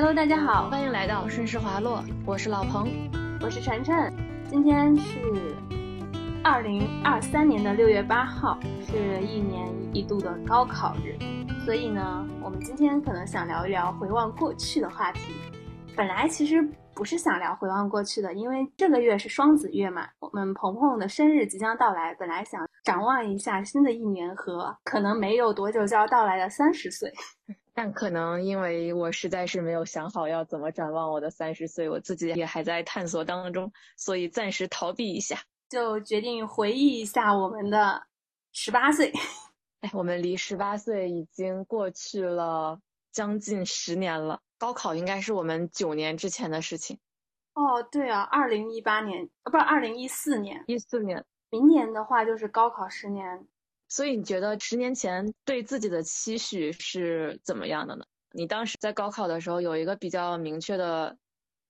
Hello，大家好，欢迎来到顺势滑落，我是老彭，我是晨晨。今天是二零二三年的六月八号，是一年一度的高考日，所以呢，我们今天可能想聊一聊回望过去的话题。本来其实不是想聊回望过去的，因为这个月是双子月嘛，我们鹏鹏的生日即将到来，本来想展望一下新的一年和可能没有多久就要到来的三十岁。但可能因为我实在是没有想好要怎么展望我的三十岁，我自己也还在探索当中，所以暂时逃避一下，就决定回忆一下我们的十八岁。哎，我们离十八岁已经过去了将近十年了。高考应该是我们九年之前的事情。哦，对啊，二零一八年啊，不是二零一四年，一四年。明年的话就是高考十年。所以你觉得十年前对自己的期许是怎么样的呢？你当时在高考的时候有一个比较明确的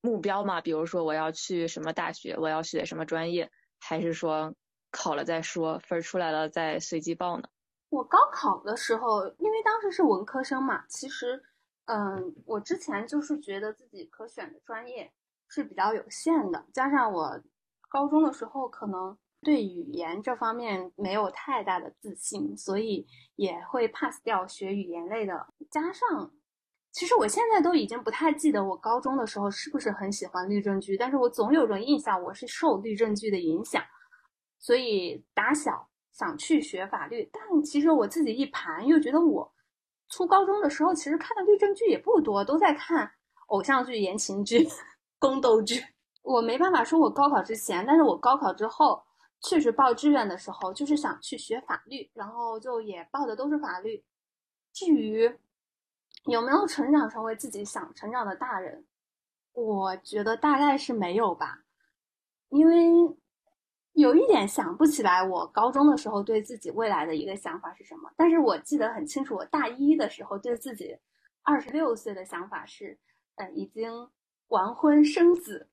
目标吗？比如说我要去什么大学，我要学什么专业，还是说考了再说，分出来了再随机报呢？我高考的时候，因为当时是文科生嘛，其实，嗯，我之前就是觉得自己可选的专业是比较有限的，加上我高中的时候可能。对语言这方面没有太大的自信，所以也会 pass 掉学语言类的。加上，其实我现在都已经不太记得我高中的时候是不是很喜欢律政剧，但是我总有种印象，我是受律政剧的影响，所以打小想去学法律。但其实我自己一盘又觉得，我初高中的时候其实看的律政剧也不多，都在看偶像剧、言情剧、宫斗剧。我没办法说我高考之前，但是我高考之后。确实报志愿的时候就是想去学法律，然后就也报的都是法律。至于有没有成长成为自己想成长的大人，我觉得大概是没有吧，因为有一点想不起来我高中的时候对自己未来的一个想法是什么。但是我记得很清楚，我大一的时候对自己二十六岁的想法是，嗯，已经完婚生子。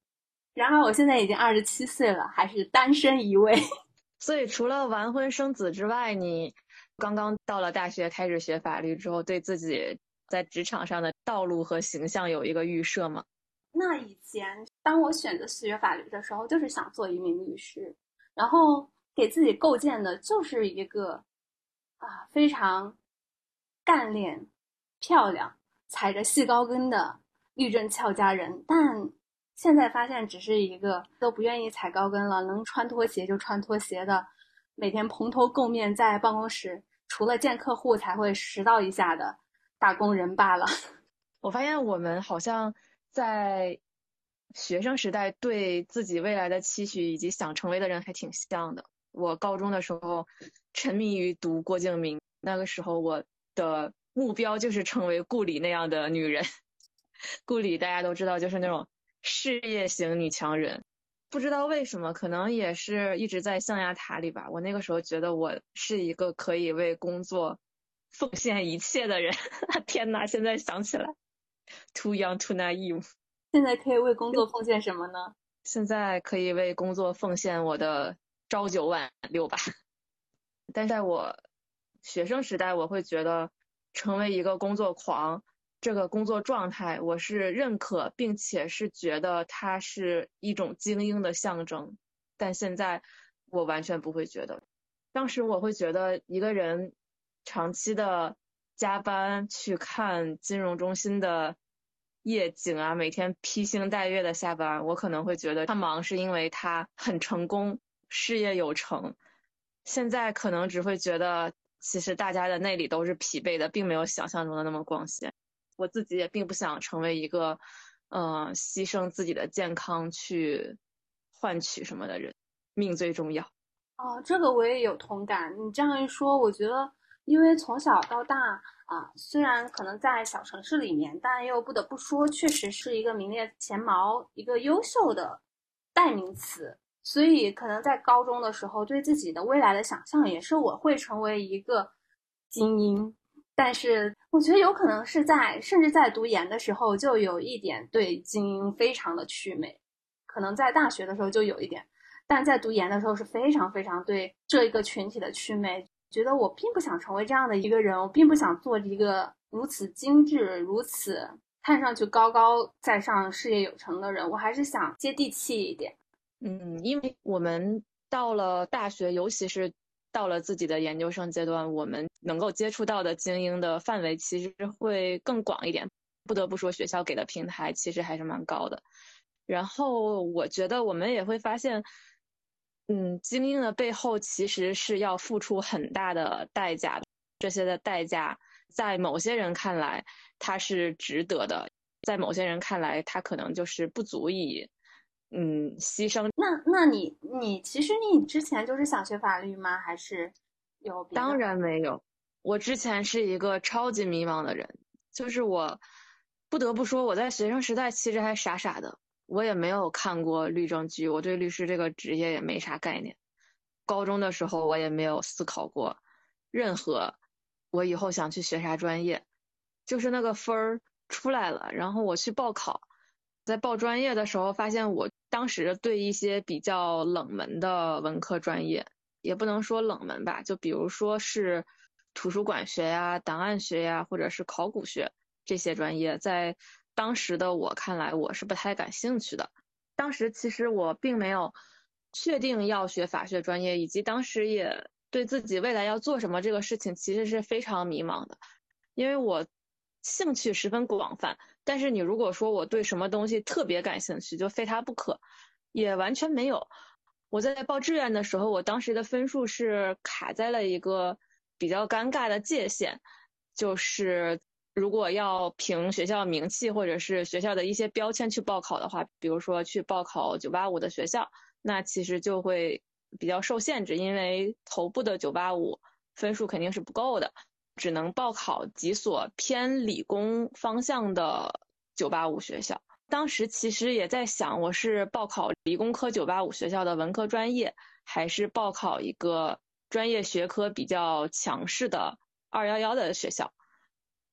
然而我现在已经二十七岁了，还是单身一位。所以除了完婚生子之外，你刚刚到了大学开始学法律之后，对自己在职场上的道路和形象有一个预设吗？那以前当我选择学法律的时候，就是想做一名律师，然后给自己构建的就是一个啊非常干练、漂亮、踩着细高跟的律政俏佳人，但。现在发现只是一个都不愿意踩高跟了，能穿拖鞋就穿拖鞋的，每天蓬头垢面在办公室，除了见客户才会拾到一下的打工人罢了。我发现我们好像在学生时代对自己未来的期许以及想成为的人还挺像的。我高中的时候沉迷于读郭敬明，那个时候我的目标就是成为顾里那样的女人。顾里大家都知道，就是那种。事业型女强人，不知道为什么，可能也是一直在象牙塔里吧。我那个时候觉得我是一个可以为工作奉献一切的人。天哪，现在想起来，too young too naive。现在可以为工作奉献什么呢？现在可以为工作奉献我的朝九晚六吧。但在我学生时代，我会觉得成为一个工作狂。这个工作状态，我是认可，并且是觉得它是一种精英的象征。但现在我完全不会觉得。当时我会觉得一个人长期的加班去看金融中心的夜景啊，每天披星戴月的下班，我可能会觉得他忙是因为他很成功，事业有成。现在可能只会觉得，其实大家的内里都是疲惫的，并没有想象中的那么光鲜。我自己也并不想成为一个，呃，牺牲自己的健康去换取什么的人，命最重要。哦，这个我也有同感。你这样一说，我觉得，因为从小到大啊，虽然可能在小城市里面，但又不得不说，确实是一个名列前茅、一个优秀的代名词。所以，可能在高中的时候，对自己的未来的想象也是我会成为一个精英。但是我觉得有可能是在，甚至在读研的时候就有一点对精英非常的祛魅，可能在大学的时候就有一点，但在读研的时候是非常非常对这一个群体的祛魅，觉得我并不想成为这样的一个人，我并不想做一个如此精致、如此看上去高高在上、事业有成的人，我还是想接地气一点。嗯，因为我们到了大学，尤其是到了自己的研究生阶段，我们能够接触到的精英的范围其实会更广一点。不得不说，学校给的平台其实还是蛮高的。然后我觉得我们也会发现，嗯，精英的背后其实是要付出很大的代价的。这些的代价，在某些人看来，它是值得的；在某些人看来，它可能就是不足以，嗯，牺牲。那，那你，你其实你之前就是想学法律吗？还是有？当然没有。我之前是一个超级迷茫的人，就是我不得不说，我在学生时代其实还傻傻的，我也没有看过律政剧，我对律师这个职业也没啥概念。高中的时候，我也没有思考过任何。我以后想去学啥专业，就是那个分儿出来了，然后我去报考，在报专业的时候，发现我当时对一些比较冷门的文科专业，也不能说冷门吧，就比如说是图书馆学呀、档案学呀，或者是考古学这些专业，在当时的我看来，我是不太感兴趣的。当时其实我并没有确定要学法学专业，以及当时也。对自己未来要做什么这个事情，其实是非常迷茫的，因为我兴趣十分广泛，但是你如果说我对什么东西特别感兴趣，就非它不可，也完全没有。我在报志愿的时候，我当时的分数是卡在了一个比较尴尬的界限，就是如果要凭学校名气或者是学校的一些标签去报考的话，比如说去报考九八五的学校，那其实就会。比较受限制，因为头部的985分数肯定是不够的，只能报考几所偏理工方向的985学校。当时其实也在想，我是报考理工科985学校的文科专业，还是报考一个专业学科比较强势的211的学校。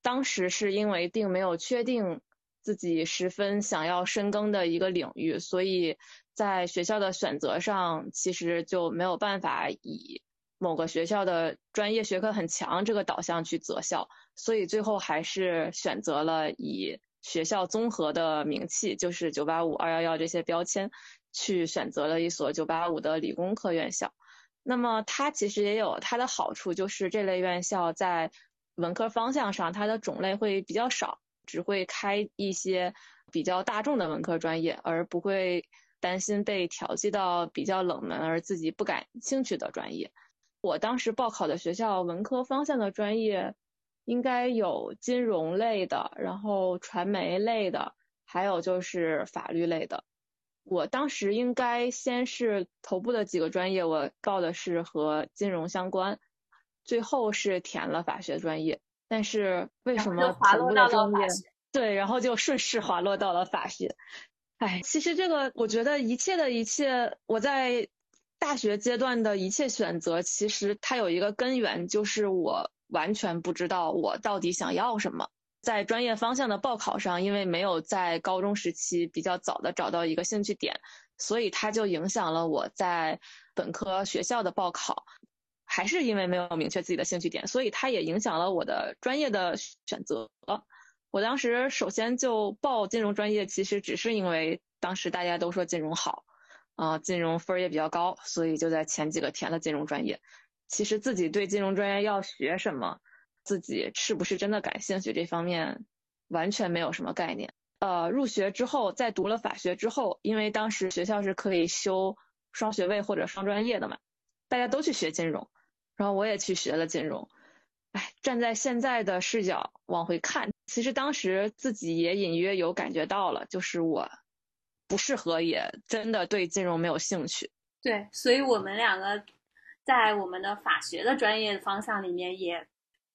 当时是因为并没有确定自己十分想要深耕的一个领域，所以。在学校的选择上，其实就没有办法以某个学校的专业学科很强这个导向去择校，所以最后还是选择了以学校综合的名气，就是九八五、二幺幺这些标签，去选择了一所九八五的理工科院校。那么它其实也有它的好处，就是这类院校在文科方向上，它的种类会比较少，只会开一些比较大众的文科专业，而不会。担心被调剂到比较冷门而自己不感兴趣的专业。我当时报考的学校文科方向的专业，应该有金融类的，然后传媒类的，还有就是法律类的。我当时应该先是头部的几个专业，我报的是和金融相关，最后是填了法学专业。但是为什么头部的专业？对，然后就顺势滑落到了法学。哎，其实这个，我觉得一切的一切，我在大学阶段的一切选择，其实它有一个根源，就是我完全不知道我到底想要什么。在专业方向的报考上，因为没有在高中时期比较早的找到一个兴趣点，所以它就影响了我在本科学校的报考。还是因为没有明确自己的兴趣点，所以它也影响了我的专业的选择。我当时首先就报金融专业，其实只是因为当时大家都说金融好，啊，金融分儿也比较高，所以就在前几个填了金融专业。其实自己对金融专业要学什么，自己是不是真的感兴趣这方面完全没有什么概念。呃，入学之后，在读了法学之后，因为当时学校是可以修双学位或者双专业的嘛，大家都去学金融，然后我也去学了金融。哎，站在现在的视角往回看。其实当时自己也隐约有感觉到了，就是我不适合，也真的对金融没有兴趣。对，所以我们两个在我们的法学的专业方向里面，也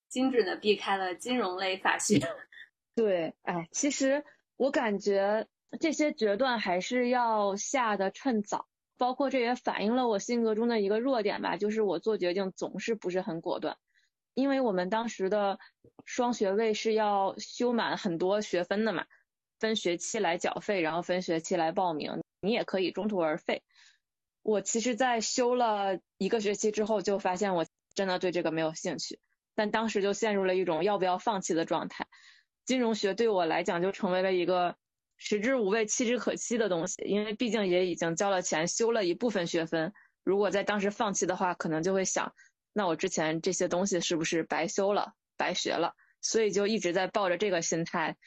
精准的避开了金融类法学。对，哎，其实我感觉这些决断还是要下的趁早，包括这也反映了我性格中的一个弱点吧，就是我做决定总是不是很果断。因为我们当时的双学位是要修满很多学分的嘛，分学期来缴费，然后分学期来报名，你也可以中途而废。我其实，在修了一个学期之后，就发现我真的对这个没有兴趣，但当时就陷入了一种要不要放弃的状态。金融学对我来讲就成为了一个食之无味弃之可惜的东西，因为毕竟也已经交了钱修了一部分学分，如果在当时放弃的话，可能就会想，那我之前这些东西是不是白修了、白学了？所以就一直在抱着这个心态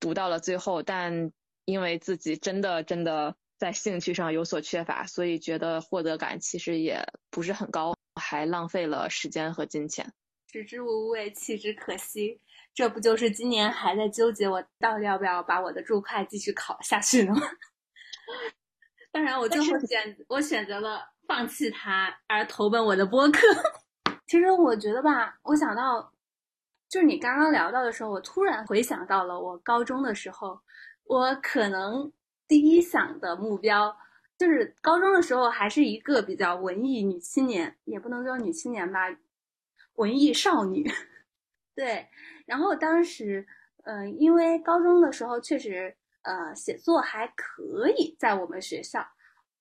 读到了最后，但因为自己真的真的在兴趣上有所缺乏，所以觉得获得感其实也不是很高，还浪费了时间和金钱。食之无味，弃之可惜。这不就是今年还在纠结我到底要不要把我的注会继续考下去呢吗？当然，我最后选我选择了放弃它，而投奔我的播客。其实我觉得吧，我想到。就是你刚刚聊到的时候，我突然回想到了我高中的时候，我可能第一想的目标就是高中的时候还是一个比较文艺女青年，也不能说女青年吧，文艺少女。对，然后当时，嗯，因为高中的时候确实，呃，写作还可以在我们学校，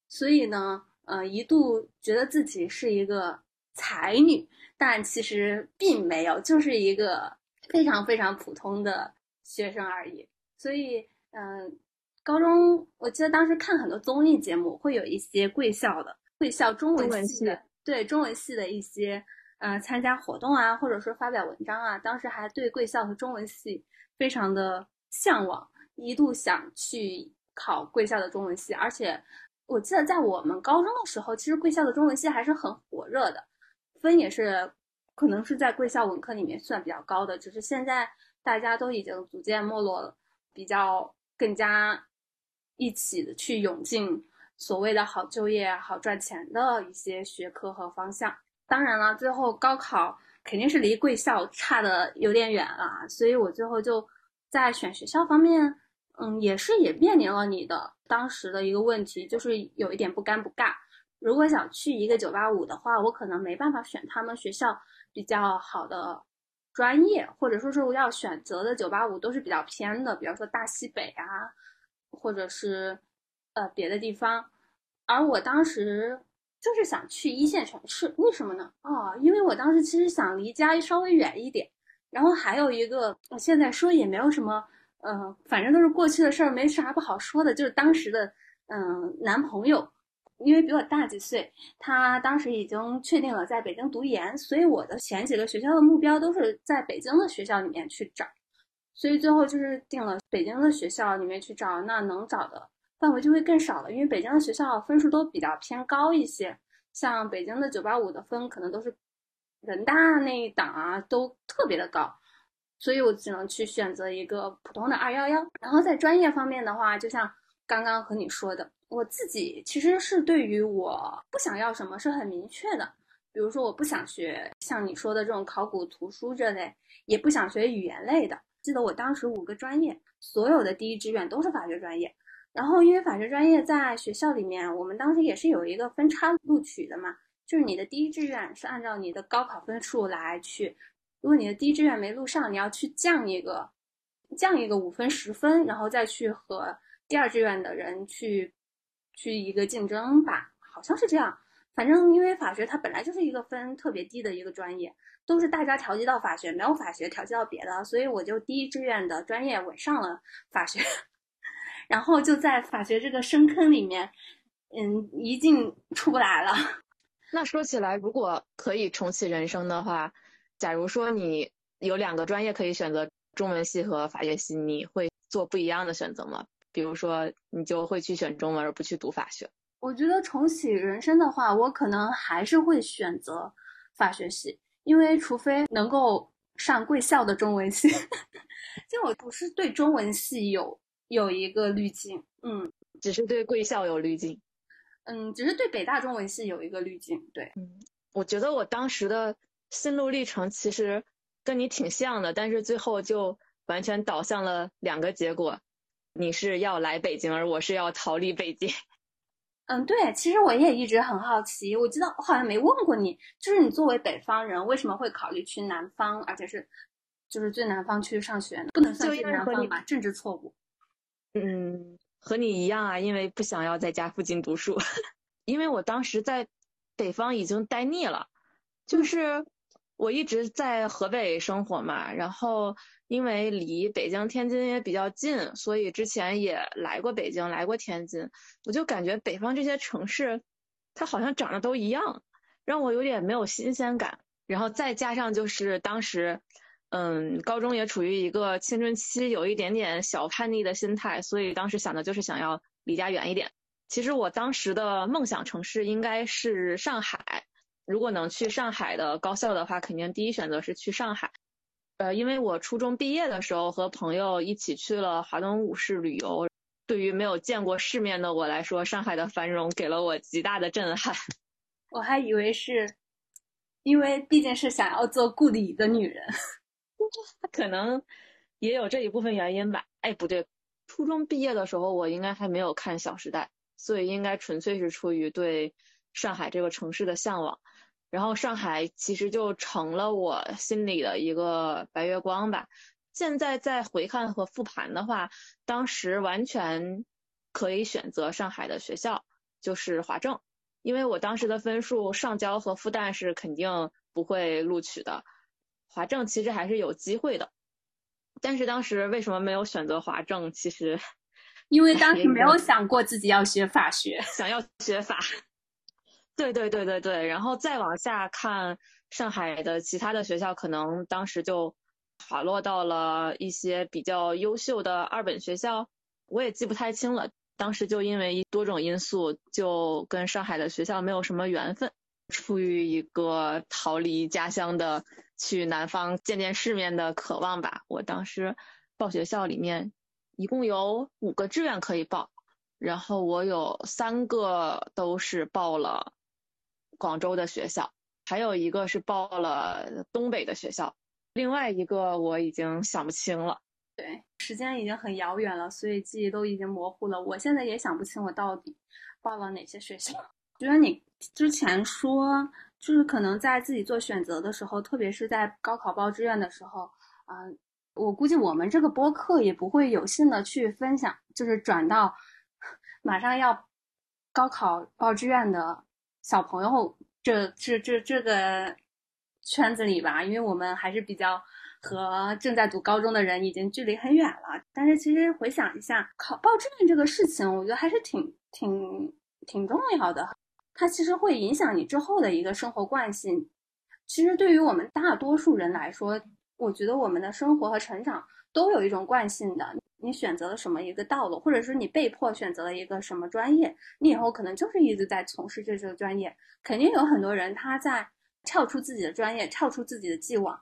所以呢，呃，一度觉得自己是一个才女。但其实并没有，就是一个非常非常普通的学生而已。所以，嗯，高中我记得当时看很多综艺节目，会有一些贵校的贵校中文系的，对中文系的一些，呃，参加活动啊，或者说发表文章啊。当时还对贵校和中文系非常的向往，一度想去考贵校的中文系。而且，我记得在我们高中的时候，其实贵校的中文系还是很火热的。分也是，可能是在贵校文科里面算比较高的，只是现在大家都已经逐渐没落了，比较更加一起去涌进所谓的好就业、好赚钱的一些学科和方向。当然了，最后高考肯定是离贵校差的有点远了，所以我最后就在选学校方面，嗯，也是也面临了你的当时的一个问题，就是有一点不尴不尬。如果想去一个九八五的话，我可能没办法选他们学校比较好的专业，或者说是我要选择的九八五都是比较偏的，比方说大西北啊，或者是呃别的地方。而我当时就是想去一线城市，为什么呢？哦，因为我当时其实想离家稍微远一点，然后还有一个，现在说也没有什么，嗯，反正都是过去的事儿，没啥不好说的，就是当时的嗯男朋友。因为比我大几岁，他当时已经确定了在北京读研，所以我的前几个学校的目标都是在北京的学校里面去找，所以最后就是定了北京的学校里面去找，那能找的范围就会更少了，因为北京的学校分数都比较偏高一些，像北京的九八五的分可能都是人大那一档啊，都特别的高，所以我只能去选择一个普通的二幺幺。然后在专业方面的话，就像刚刚和你说的。我自己其实是对于我不想要什么是很明确的，比如说我不想学像你说的这种考古图书这类，也不想学语言类的。记得我当时五个专业，所有的第一志愿都是法学专业。然后因为法学专业在学校里面，我们当时也是有一个分差录取的嘛，就是你的第一志愿是按照你的高考分数来去，如果你的第一志愿没录上，你要去降一个，降一个五分十分，然后再去和第二志愿的人去。去一个竞争吧，好像是这样。反正因为法学它本来就是一个分特别低的一个专业，都是大家调剂到法学，没有法学调剂到别的，所以我就第一志愿的专业稳上了法学，然后就在法学这个深坑里面，嗯，一进出不来了。那说起来，如果可以重启人生的话，假如说你有两个专业可以选择，中文系和法学系，你会做不一样的选择吗？比如说，你就会去选中文而不去读法学。我觉得重启人生的话，我可能还是会选择法学系，因为除非能够上贵校的中文系，就我不是对中文系有有一个滤镜，嗯，只是对贵校有滤镜，嗯，只是对北大中文系有一个滤镜，对，嗯，我觉得我当时的心路历程其实跟你挺像的，但是最后就完全导向了两个结果。你是要来北京，而我是要逃离北京。嗯，对，其实我也一直很好奇。我记得我好像没问过你，就是你作为北方人，为什么会考虑去南方，而且是就是最南方去上学呢？不能算是南方吧？政治错误。嗯，和你一样啊，因为不想要在家附近读书。因为我当时在北方已经待腻了，就是我一直在河北生活嘛，然后因为离北京、天津也比较近，所以之前也来过北京，来过天津，我就感觉北方这些城市，它好像长得都一样，让我有点没有新鲜感。然后再加上就是当时，嗯，高中也处于一个青春期，有一点点小叛逆的心态，所以当时想的就是想要离家远一点。其实我当时的梦想城市应该是上海。如果能去上海的高校的话，肯定第一选择是去上海。呃，因为我初中毕业的时候和朋友一起去了华东五市旅游，对于没有见过世面的我来说，上海的繁荣给了我极大的震撼。我还以为是，因为毕竟是想要做顾里的女人，可能也有这一部分原因吧。哎，不对，初中毕业的时候我应该还没有看《小时代》，所以应该纯粹是出于对上海这个城市的向往。然后上海其实就成了我心里的一个白月光吧。现在再回看和复盘的话，当时完全可以选择上海的学校，就是华政，因为我当时的分数上交和复旦是肯定不会录取的，华政其实还是有机会的。但是当时为什么没有选择华政？其实 因为当时没有想过自己要学法学，想要学法。对对对对对，然后再往下看上海的其他的学校，可能当时就滑落到了一些比较优秀的二本学校，我也记不太清了。当时就因为多种因素，就跟上海的学校没有什么缘分。出于一个逃离家乡的去南方见见世面的渴望吧，我当时报学校里面一共有五个志愿可以报，然后我有三个都是报了。广州的学校，还有一个是报了东北的学校，另外一个我已经想不清了。对，时间已经很遥远了，所以记忆都已经模糊了。我现在也想不清我到底报了哪些学校。觉得你之前说，就是可能在自己做选择的时候，特别是在高考报志愿的时候，嗯，我估计我们这个播客也不会有幸的去分享，就是转到 马上要高考报志愿的。小朋友，这这这这个圈子里吧，因为我们还是比较和正在读高中的人已经距离很远了。但是其实回想一下，考报志愿这个事情，我觉得还是挺挺挺重要的。它其实会影响你之后的一个生活惯性。其实对于我们大多数人来说，我觉得我们的生活和成长都有一种惯性的。你选择了什么一个道路，或者是你被迫选择了一个什么专业，你以后可能就是一直在从事这个专业。肯定有很多人他在跳出自己的专业，跳出自己的既往，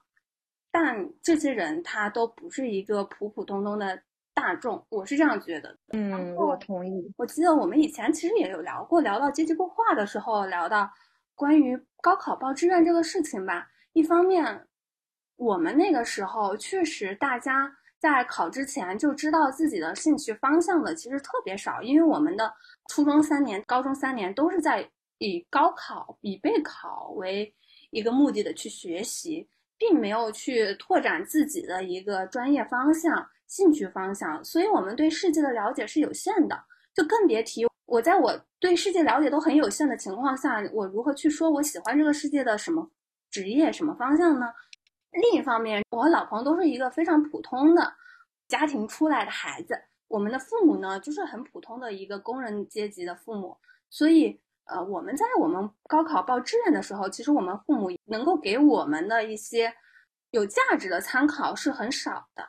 但这些人他都不是一个普普通通的大众，我是这样觉得。嗯，我同意。我记得我们以前其实也有聊过，聊到阶级固化的时候，聊到关于高考报志愿这个事情吧。一方面，我们那个时候确实大家。在考之前就知道自己的兴趣方向的其实特别少，因为我们的初中三年、高中三年都是在以高考、以备考为一个目的的去学习，并没有去拓展自己的一个专业方向、兴趣方向，所以我们对世界的了解是有限的，就更别提我在我对世界了解都很有限的情况下，我如何去说我喜欢这个世界的什么职业、什么方向呢？另一方面，我和老彭都是一个非常普通的家庭出来的孩子，我们的父母呢，就是很普通的一个工人阶级的父母，所以，呃，我们在我们高考报志愿的时候，其实我们父母能够给我们的一些有价值的参考是很少的，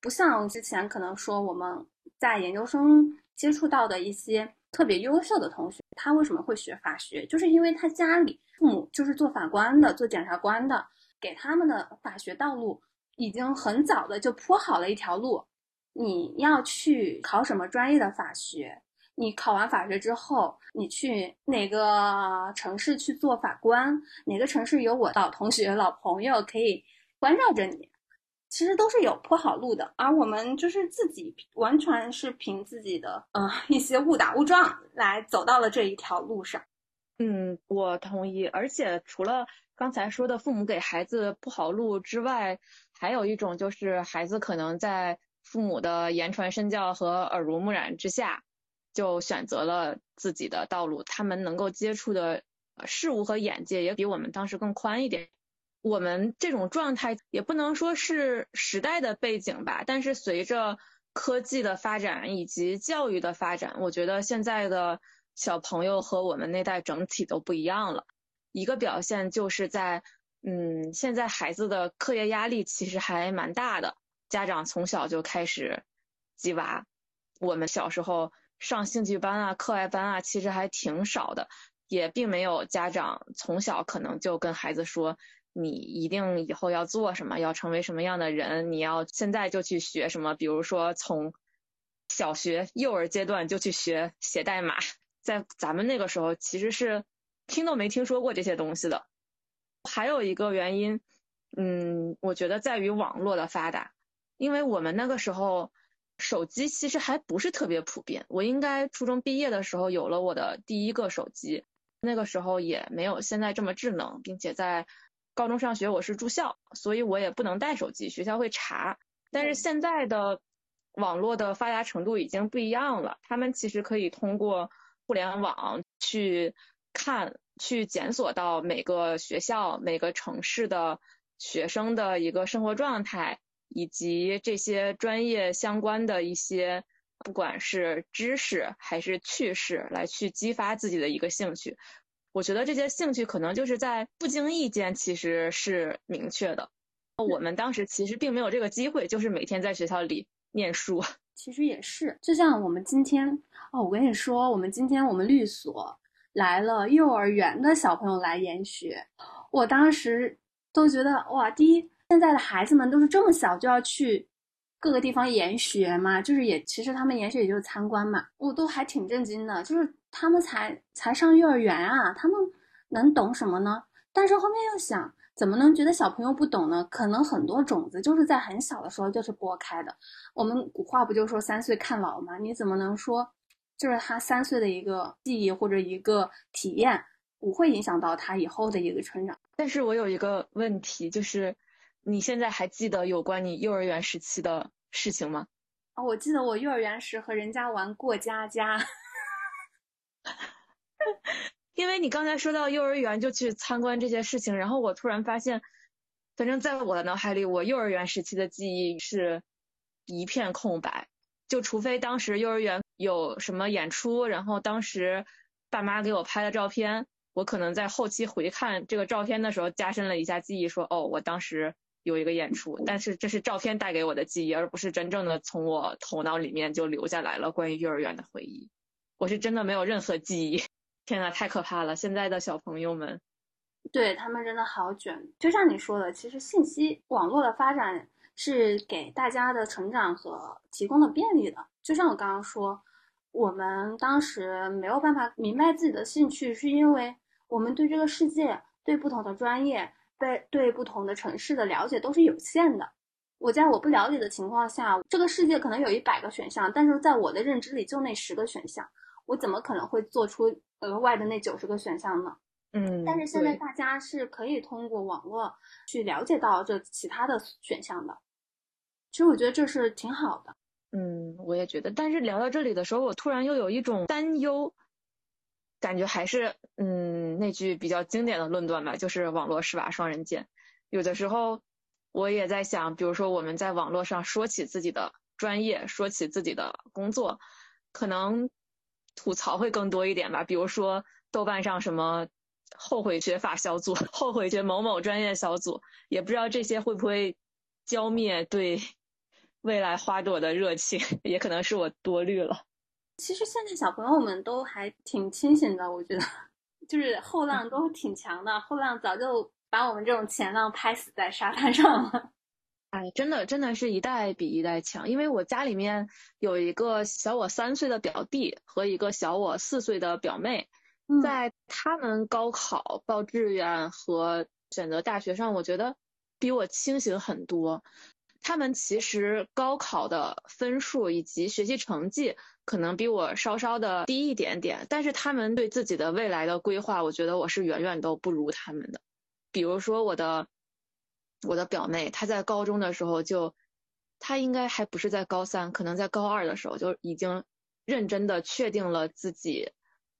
不像之前可能说我们在研究生接触到的一些特别优秀的同学，他为什么会学法学，就是因为他家里父母就是做法官的，做检察官的。给他们的法学道路已经很早的就铺好了一条路，你要去考什么专业的法学？你考完法学之后，你去哪个城市去做法官？哪个城市有我老同学、老朋友可以关照着你？其实都是有铺好路的，而我们就是自己完全是凭自己的呃一些误打误撞来走到了这一条路上。嗯，我同意，而且除了。刚才说的父母给孩子铺好路之外，还有一种就是孩子可能在父母的言传身教和耳濡目染之下，就选择了自己的道路。他们能够接触的事物和眼界也比我们当时更宽一点。我们这种状态也不能说是时代的背景吧，但是随着科技的发展以及教育的发展，我觉得现在的小朋友和我们那代整体都不一样了。一个表现就是在，嗯，现在孩子的课业压力其实还蛮大的，家长从小就开始鸡娃。我们小时候上兴趣班啊、课外班啊，其实还挺少的，也并没有家长从小可能就跟孩子说。你一定以后要做什么，要成为什么样的人？你要现在就去学什么？比如说从小学、幼儿阶段就去学写代码，在咱们那个时候其实是听都没听说过这些东西的。还有一个原因，嗯，我觉得在于网络的发达，因为我们那个时候手机其实还不是特别普遍。我应该初中毕业的时候有了我的第一个手机，那个时候也没有现在这么智能，并且在高中上学我是住校，所以我也不能带手机，学校会查。但是现在的网络的发达程度已经不一样了，他们其实可以通过互联网去看、去检索到每个学校、每个城市的学生的一个生活状态，以及这些专业相关的一些，不管是知识还是趣事，来去激发自己的一个兴趣。我觉得这些兴趣可能就是在不经意间其实是明确的。我们当时其实并没有这个机会，就是每天在学校里念书。其实也是，就像我们今天哦，我跟你说，我们今天我们律所来了幼儿园的小朋友来研学，我当时都觉得哇，第一，现在的孩子们都是这么小就要去各个地方研学嘛，就是也其实他们研学也就是参观嘛，我都还挺震惊的，就是。他们才才上幼儿园啊，他们能懂什么呢？但是后面又想，怎么能觉得小朋友不懂呢？可能很多种子就是在很小的时候就是播开的。我们古话不就说三岁看老吗？你怎么能说，就是他三岁的一个记忆或者一个体验不会影响到他以后的一个成长？但是我有一个问题，就是你现在还记得有关你幼儿园时期的事情吗？哦，我记得我幼儿园时和人家玩过家家。因为你刚才说到幼儿园就去参观这些事情，然后我突然发现，反正在我的脑海里，我幼儿园时期的记忆是一片空白。就除非当时幼儿园有什么演出，然后当时爸妈给我拍的照片，我可能在后期回看这个照片的时候，加深了一下记忆，说哦，我当时有一个演出。但是这是照片带给我的记忆，而不是真正的从我头脑里面就留下来了关于幼儿园的回忆。我是真的没有任何记忆，天呐，太可怕了！现在的小朋友们，对他们真的好卷。就像你说的，其实信息网络的发展是给大家的成长和提供了便利的。就像我刚刚说，我们当时没有办法明白自己的兴趣，是因为我们对这个世界、对不同的专业、对对不同的城市的了解都是有限的。我在我不了解的情况下，这个世界可能有一百个选项，但是在我的认知里就那十个选项。我怎么可能会做出额外的那九十个选项呢？嗯，但是现在大家是可以通过网络去了解到这其他的选项的。其实我觉得这是挺好的。嗯，我也觉得。但是聊到这里的时候，我突然又有一种担忧，感觉还是嗯那句比较经典的论断吧，就是网络是把双刃剑。有的时候我也在想，比如说我们在网络上说起自己的专业，说起自己的工作，可能。吐槽会更多一点吧，比如说豆瓣上什么后悔学法小组、后悔学某某专业小组，也不知道这些会不会浇灭对未来花朵的热情，也可能是我多虑了。其实现在小朋友们都还挺清醒的，我觉得，就是后浪都挺强的，后浪早就把我们这种前浪拍死在沙滩上了。哎，真的，真的是一代比一代强。因为我家里面有一个小我三岁的表弟和一个小我四岁的表妹，在他们高考报志愿和选择大学上，我觉得比我清醒很多。他们其实高考的分数以及学习成绩可能比我稍稍的低一点点，但是他们对自己的未来的规划，我觉得我是远远都不如他们的。比如说我的。我的表妹，她在高中的时候就，她应该还不是在高三，可能在高二的时候就已经认真的确定了自己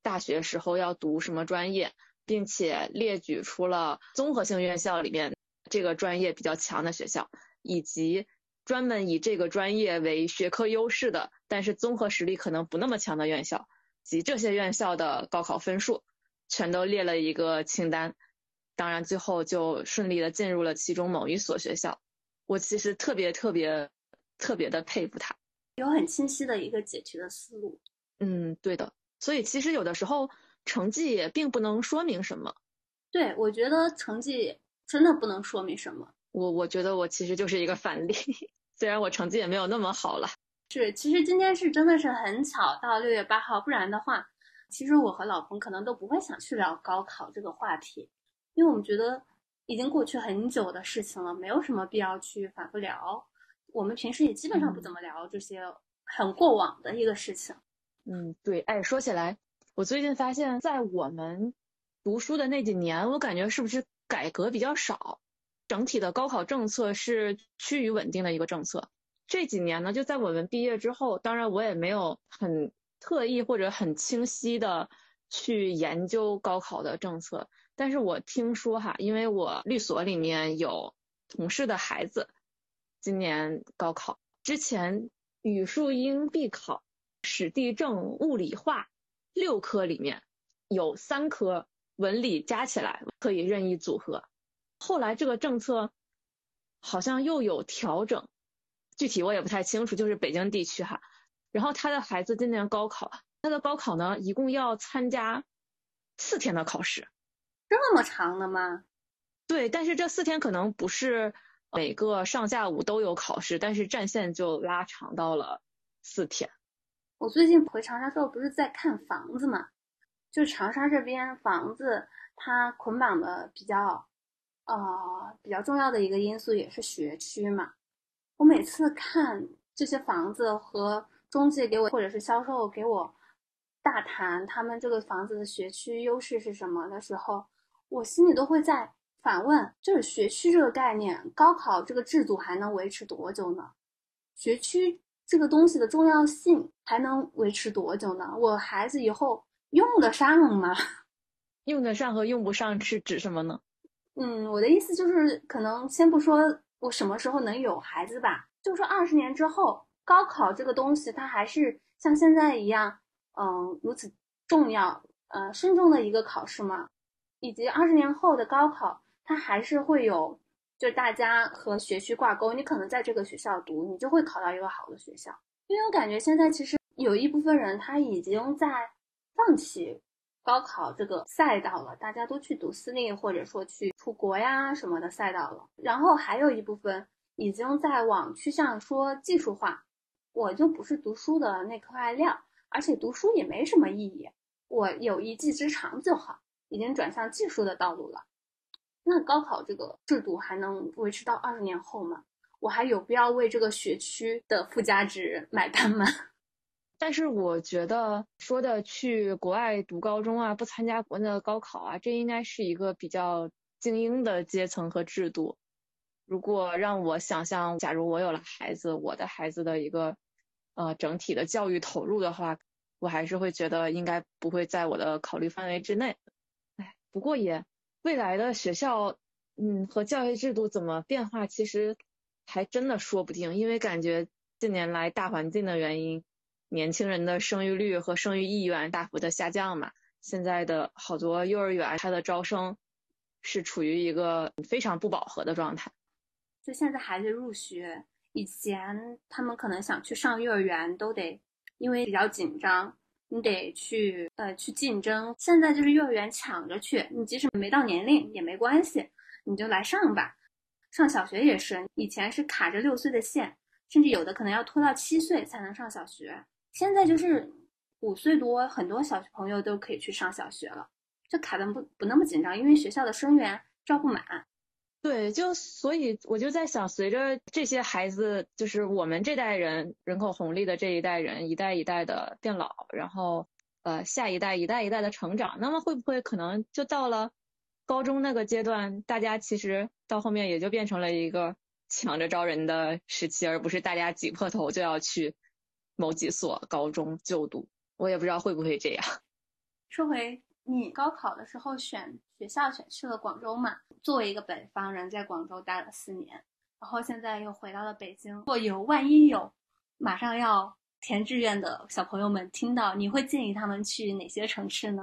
大学时候要读什么专业，并且列举出了综合性院校里面这个专业比较强的学校，以及专门以这个专业为学科优势的，但是综合实力可能不那么强的院校，及这些院校的高考分数，全都列了一个清单。当然，最后就顺利的进入了其中某一所学校。我其实特别特别特别的佩服他，有很清晰的一个解题的思路。嗯，对的。所以其实有的时候成绩也并不能说明什么。对，我觉得成绩真的不能说明什么。我我觉得我其实就是一个反例，虽然我成绩也没有那么好了。是，其实今天是真的是很巧到六月八号，不然的话，其实我和老彭可能都不会想去聊高考这个话题，因为我们觉得。已经过去很久的事情了，没有什么必要去反复聊。我们平时也基本上不怎么聊这些很过往的一个事情。嗯，对。哎，说起来，我最近发现，在我们读书的那几年，我感觉是不是改革比较少？整体的高考政策是趋于稳定的一个政策。这几年呢，就在我们毕业之后，当然我也没有很特意或者很清晰的去研究高考的政策。但是我听说哈，因为我律所里面有同事的孩子，今年高考之前语数英必考、史地政物理化六科里面有三科文理加起来可以任意组合，后来这个政策好像又有调整，具体我也不太清楚，就是北京地区哈。然后他的孩子今年高考，他的高考呢一共要参加四天的考试。这么长的吗？对，但是这四天可能不是每个上下午都有考试，但是战线就拉长到了四天。我最近回长沙之后，不是在看房子嘛？就长沙这边房子，它捆绑的比较，呃，比较重要的一个因素也是学区嘛。我每次看这些房子和中介给我，或者是销售给我大谈他们这个房子的学区优势是什么的时候。我心里都会在反问：就是学区这个概念，高考这个制度还能维持多久呢？学区这个东西的重要性还能维持多久呢？我孩子以后用得上吗？用得上和用不上是指什么呢？嗯，我的意思就是，可能先不说我什么时候能有孩子吧，就说二十年之后，高考这个东西它还是像现在一样，嗯，如此重要，呃，慎重的一个考试吗？以及二十年后的高考，它还是会有，就大家和学区挂钩。你可能在这个学校读，你就会考到一个好的学校。因为我感觉现在其实有一部分人他已经在放弃高考这个赛道了，大家都去读私立或者说去出国呀什么的赛道了。然后还有一部分已经在往趋向说技术化，我就不是读书的那块料，而且读书也没什么意义，我有一技之长就好。已经转向技术的道路了，那高考这个制度还能维持到二十年后吗？我还有必要为这个学区的附加值买单吗？但是我觉得说的去国外读高中啊，不参加国内的高考啊，这应该是一个比较精英的阶层和制度。如果让我想象，假如我有了孩子，我的孩子的一个呃整体的教育投入的话，我还是会觉得应该不会在我的考虑范围之内。哎不过也，未来的学校，嗯，和教育制度怎么变化，其实还真的说不定。因为感觉近年来大环境的原因，年轻人的生育率和生育意愿大幅的下降嘛。现在的好多幼儿园，它的招生是处于一个非常不饱和的状态。就现在孩子入学，以前他们可能想去上幼儿园，都得因为比较紧张。你得去呃去竞争，现在就是幼儿园抢着去，你即使没到年龄也没关系，你就来上吧。上小学也是，以前是卡着六岁的线，甚至有的可能要拖到七岁才能上小学，现在就是五岁多，很多小朋友都可以去上小学了，就卡的不不那么紧张，因为学校的生源招不满。对，就所以我就在想，随着这些孩子，就是我们这代人人口红利的这一代人，一代一代的变老，然后呃下一代一代一代的成长，那么会不会可能就到了高中那个阶段，大家其实到后面也就变成了一个抢着招人的时期，而不是大家挤破头就要去某几所高中就读。我也不知道会不会这样。说回你高考的时候选学校选去了广州嘛。作为一个北方人，在广州待了四年，然后现在又回到了北京。如果有万一有马上要填志愿的小朋友们听到，你会建议他们去哪些城市呢？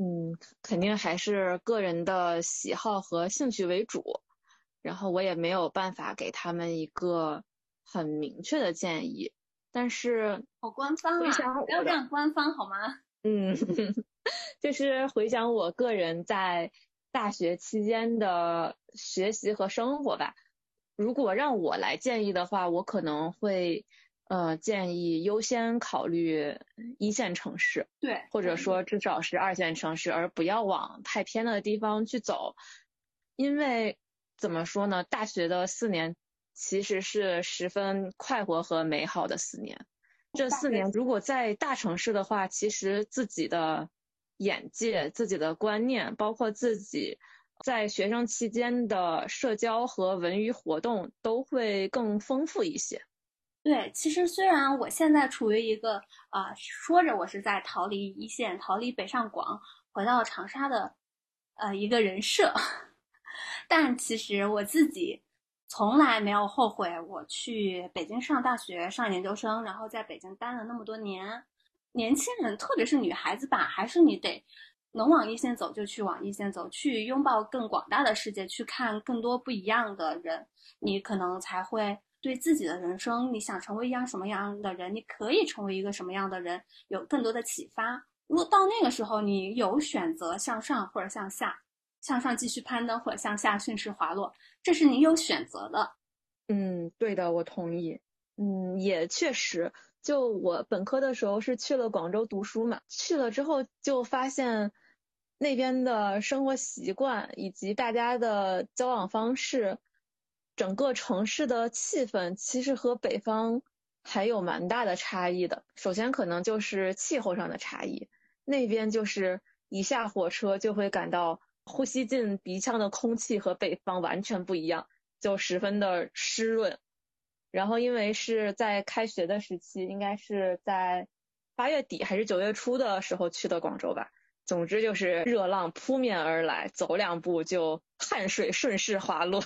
嗯，肯定还是个人的喜好和兴趣为主。然后我也没有办法给他们一个很明确的建议。但是好官方啊！不要这样官方好吗？嗯，就是回想我个人在大学期间的学习和生活吧。如果让我来建议的话，我可能会呃建议优先考虑一线城市，对，或者说至少是二线城市，而不要往太偏的地方去走。因为怎么说呢，大学的四年。其实是十分快活和美好的四年。这四年如果在大城市的话，其实自己的眼界、自己的观念，包括自己在学生期间的社交和文娱活动，都会更丰富一些。对，其实虽然我现在处于一个啊，说着我是在逃离一线、逃离北上广，回到长沙的呃一个人设，但其实我自己。从来没有后悔我去北京上大学、上研究生，然后在北京待了那么多年。年轻人，特别是女孩子吧，还是你得能往一线走就去往一线走，去拥抱更广大的世界，去看更多不一样的人，你可能才会对自己的人生，你想成为一样什么样的人，你可以成为一个什么样的人，有更多的启发。如果到那个时候，你有选择向上或者向下。向上继续攀登，或者向下顺势滑落，这是你有选择的。嗯，对的，我同意。嗯，也确实，就我本科的时候是去了广州读书嘛，去了之后就发现那边的生活习惯以及大家的交往方式，整个城市的气氛其实和北方还有蛮大的差异的。首先可能就是气候上的差异，那边就是一下火车就会感到。呼吸进鼻腔的空气和北方完全不一样，就十分的湿润。然后因为是在开学的时期，应该是在八月底还是九月初的时候去的广州吧。总之就是热浪扑面而来，走两步就汗水顺势滑落。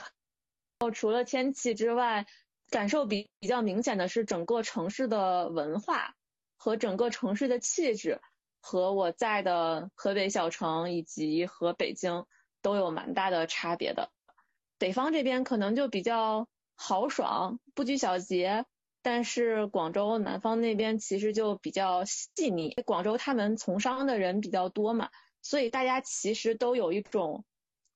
哦，除了天气之外，感受比比较明显的是整个城市的文化和整个城市的气质。和我在的河北小城以及和北京都有蛮大的差别的。北方这边可能就比较豪爽，不拘小节，但是广州南方那边其实就比较细腻。广州他们从商的人比较多嘛，所以大家其实都有一种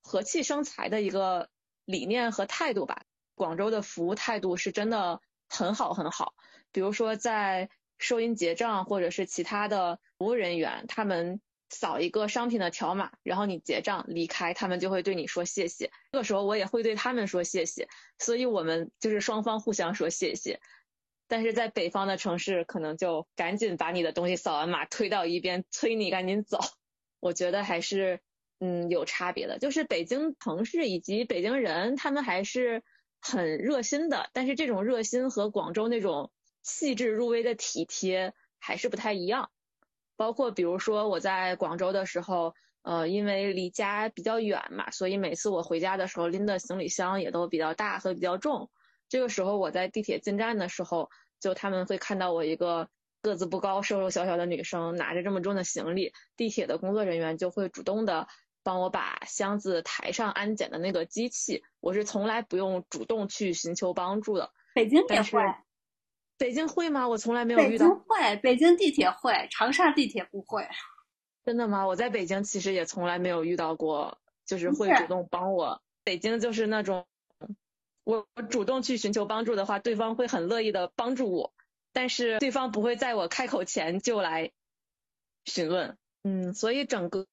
和气生财的一个理念和态度吧。广州的服务态度是真的很好很好，比如说在。收银结账或者是其他的服务人员，他们扫一个商品的条码，然后你结账离开，他们就会对你说谢谢。这个时候我也会对他们说谢谢，所以我们就是双方互相说谢谢。但是在北方的城市，可能就赶紧把你的东西扫完码推到一边，催你赶紧走。我觉得还是嗯有差别的，就是北京城市以及北京人，他们还是很热心的，但是这种热心和广州那种。细致入微的体贴还是不太一样，包括比如说我在广州的时候，呃，因为离家比较远嘛，所以每次我回家的时候拎的行李箱也都比较大和比较重。这个时候我在地铁进站的时候，就他们会看到我一个个子不高、瘦瘦小小的女生拿着这么重的行李，地铁的工作人员就会主动的帮我把箱子抬上安检的那个机器，我是从来不用主动去寻求帮助的。北京也会。北京会吗？我从来没有遇到。北京会，北京地铁会，长沙地铁不会。真的吗？我在北京其实也从来没有遇到过，就是会主动帮我。北京就是那种，我我主动去寻求帮助的话，对方会很乐意的帮助我，但是对方不会在我开口前就来询问。嗯，所以整个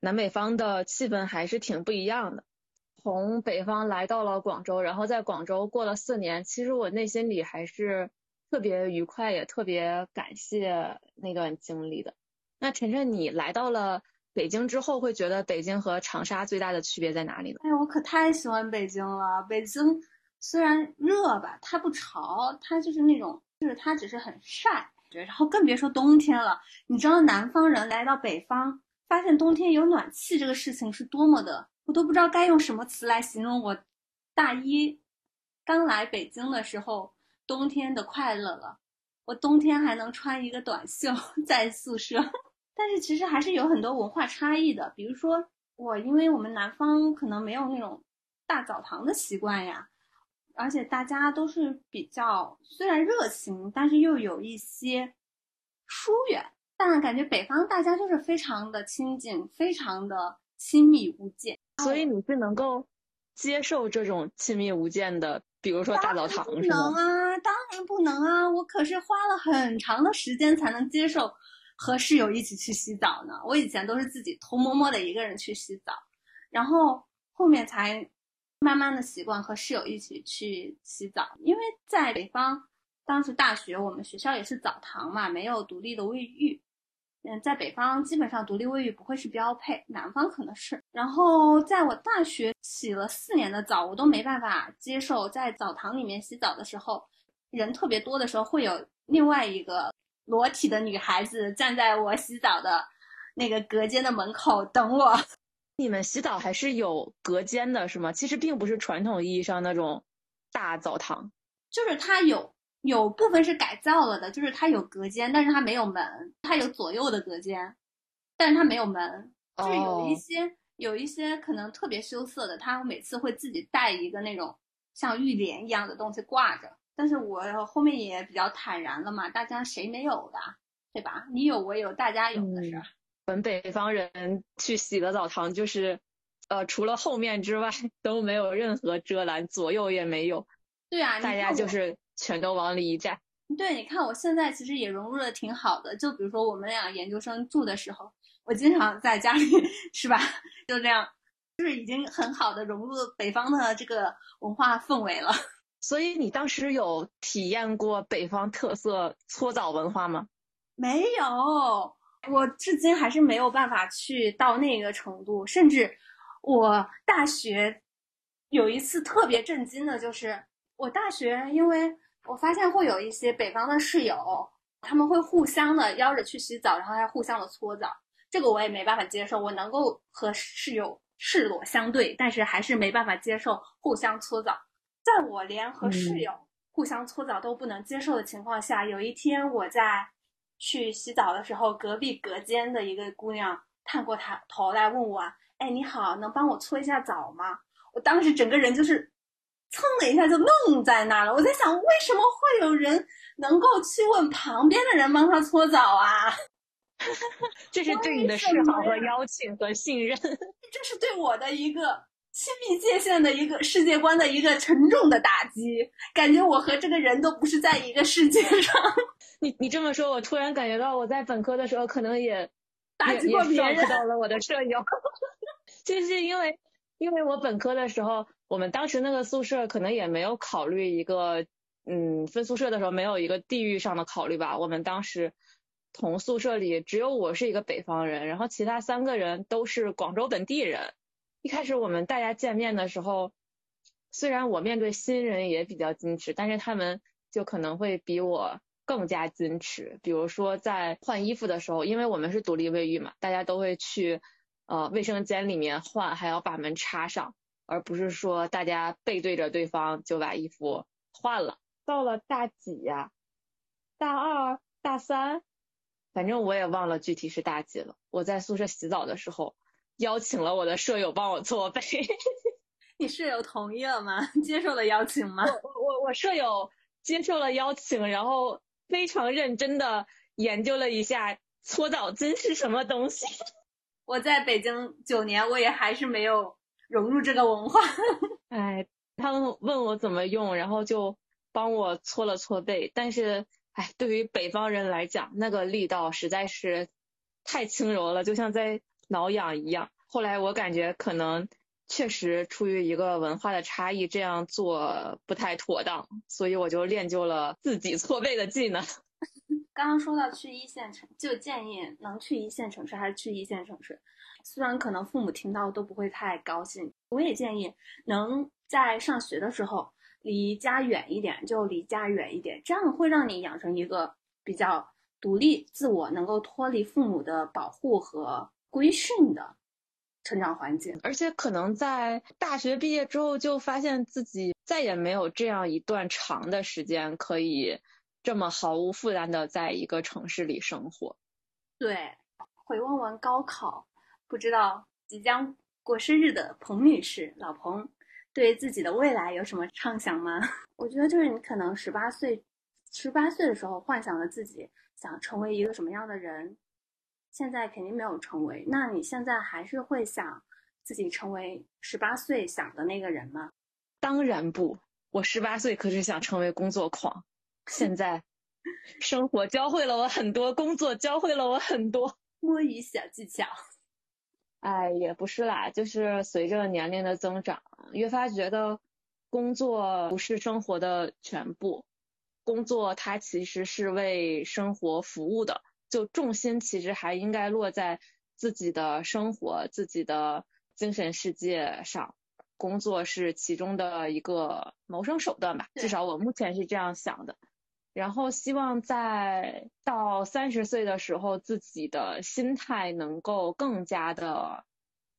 南北方的气氛还是挺不一样的。从北方来到了广州，然后在广州过了四年，其实我内心里还是。特别愉快，也特别感谢那段经历的。那晨晨，你来到了北京之后，会觉得北京和长沙最大的区别在哪里呢？哎，我可太喜欢北京了。北京虽然热吧，它不潮，它就是那种，就是它只是很晒。对，然后更别说冬天了。你知道南方人来到北方，发现冬天有暖气这个事情是多么的，我都不知道该用什么词来形容我大一刚来北京的时候冬天的快乐了。我冬天还能穿一个短袖在宿舍，但是其实还是有很多文化差异的。比如说我，因为我们南方可能没有那种大澡堂的习惯呀，而且大家都是比较虽然热情，但是又有一些疏远。但感觉北方大家就是非常的亲近，非常的亲密无间。所以你是能够接受这种亲密无间的？比如说大澡堂是能啊，当然不能啊！我可是花了很长的时间才能接受和室友一起去洗澡呢。我以前都是自己偷摸摸的一个人去洗澡，然后后面才慢慢的习惯和室友一起去洗澡。因为在北方，当时大学我们学校也是澡堂嘛，没有独立的卫浴。嗯，在北方基本上独立卫浴不会是标配，南方可能是。然后在我大学洗了四年的澡，我都没办法接受在澡堂里面洗澡的时候，人特别多的时候，会有另外一个裸体的女孩子站在我洗澡的那个隔间的门口等我。你们洗澡还是有隔间的是吗？其实并不是传统意义上那种大澡堂，就是它有。有部分是改造了的，就是它有隔间，但是它没有门。它有左右的隔间，但是它没有门。就是有一些有一些可能特别羞涩的，他每次会自己带一个那种像浴帘一样的东西挂着。但是我后面也比较坦然了嘛，大家谁没有的，对吧？你有我有，大家有的是。我们北方人去洗个澡堂，就是呃，除了后面之外 都没有任何遮拦，左右也没有。对啊，大家就是。全都往里一站。对，你看我现在其实也融入的挺好的。就比如说我们俩研究生住的时候，我经常在家里，是吧？就这样，就是已经很好的融入北方的这个文化氛围了。所以你当时有体验过北方特色搓澡文化吗？没有，我至今还是没有办法去到那个程度。甚至我大学有一次特别震惊的，就是我大学因为。我发现会有一些北方的室友，他们会互相的邀着去洗澡，然后还互相的搓澡。这个我也没办法接受。我能够和室友赤裸相对，但是还是没办法接受互相搓澡。在我连和室友互相搓澡都不能接受的情况下，有一天我在去洗澡的时候，隔壁隔间的一个姑娘探过她头来问我：“哎，你好，能帮我搓一下澡吗？”我当时整个人就是。蹭的一下就愣在那儿了。我在想，为什么会有人能够去问旁边的人帮他搓澡啊？这是对你的示好和邀请和信任，这是对我的一个亲密界限的一个世界观的一个沉重的打击。感觉我和这个人都不是在一个世界上。你你这么说，我突然感觉到我在本科的时候可能也打击过别人，到了我的舍友，就是因为因为我本科的时候。我们当时那个宿舍可能也没有考虑一个，嗯，分宿舍的时候没有一个地域上的考虑吧。我们当时同宿舍里只有我是一个北方人，然后其他三个人都是广州本地人。一开始我们大家见面的时候，虽然我面对新人也比较矜持，但是他们就可能会比我更加矜持。比如说在换衣服的时候，因为我们是独立卫浴嘛，大家都会去呃卫生间里面换，还要把门插上。而不是说大家背对着对方就把衣服换了。到了大几呀？大二、大三，反正我也忘了具体是大几了。我在宿舍洗澡的时候，邀请了我的舍友帮我搓背。你舍友同意了吗？接受了邀请吗？我我我舍友接受了邀请，然后非常认真的研究了一下搓澡巾是什么东西。我在北京九年，我也还是没有。融入这个文化，哎，他们问我怎么用，然后就帮我搓了搓背。但是，哎，对于北方人来讲，那个力道实在是太轻柔了，就像在挠痒一样。后来我感觉可能确实出于一个文化的差异，这样做不太妥当，所以我就练就了自己搓背的技能。刚刚说到去一线城，就建议能去一线城市还是去一线城市。虽然可能父母听到都不会太高兴，我也建议能在上学的时候离家远一点，就离家远一点，这样会让你养成一个比较独立、自我、能够脱离父母的保护和规训的成长环境，而且可能在大学毕业之后就发现自己再也没有这样一段长的时间可以这么毫无负担的在一个城市里生活。对，回望完高考，不知道即将过生日的彭女士，老彭。对自己的未来有什么畅想吗？我觉得就是你可能十八岁，十八岁的时候幻想了自己想成为一个什么样的人，现在肯定没有成为。那你现在还是会想自己成为十八岁想的那个人吗？当然不，我十八岁可是想成为工作狂。现在，生活教会了我很多，工作教会了我很多摸鱼小技巧。哎，也不是啦，就是随着年龄的增长，越发觉得工作不是生活的全部，工作它其实是为生活服务的，就重心其实还应该落在自己的生活、自己的精神世界上，工作是其中的一个谋生手段吧，至少我目前是这样想的。然后希望在到三十岁的时候，自己的心态能够更加的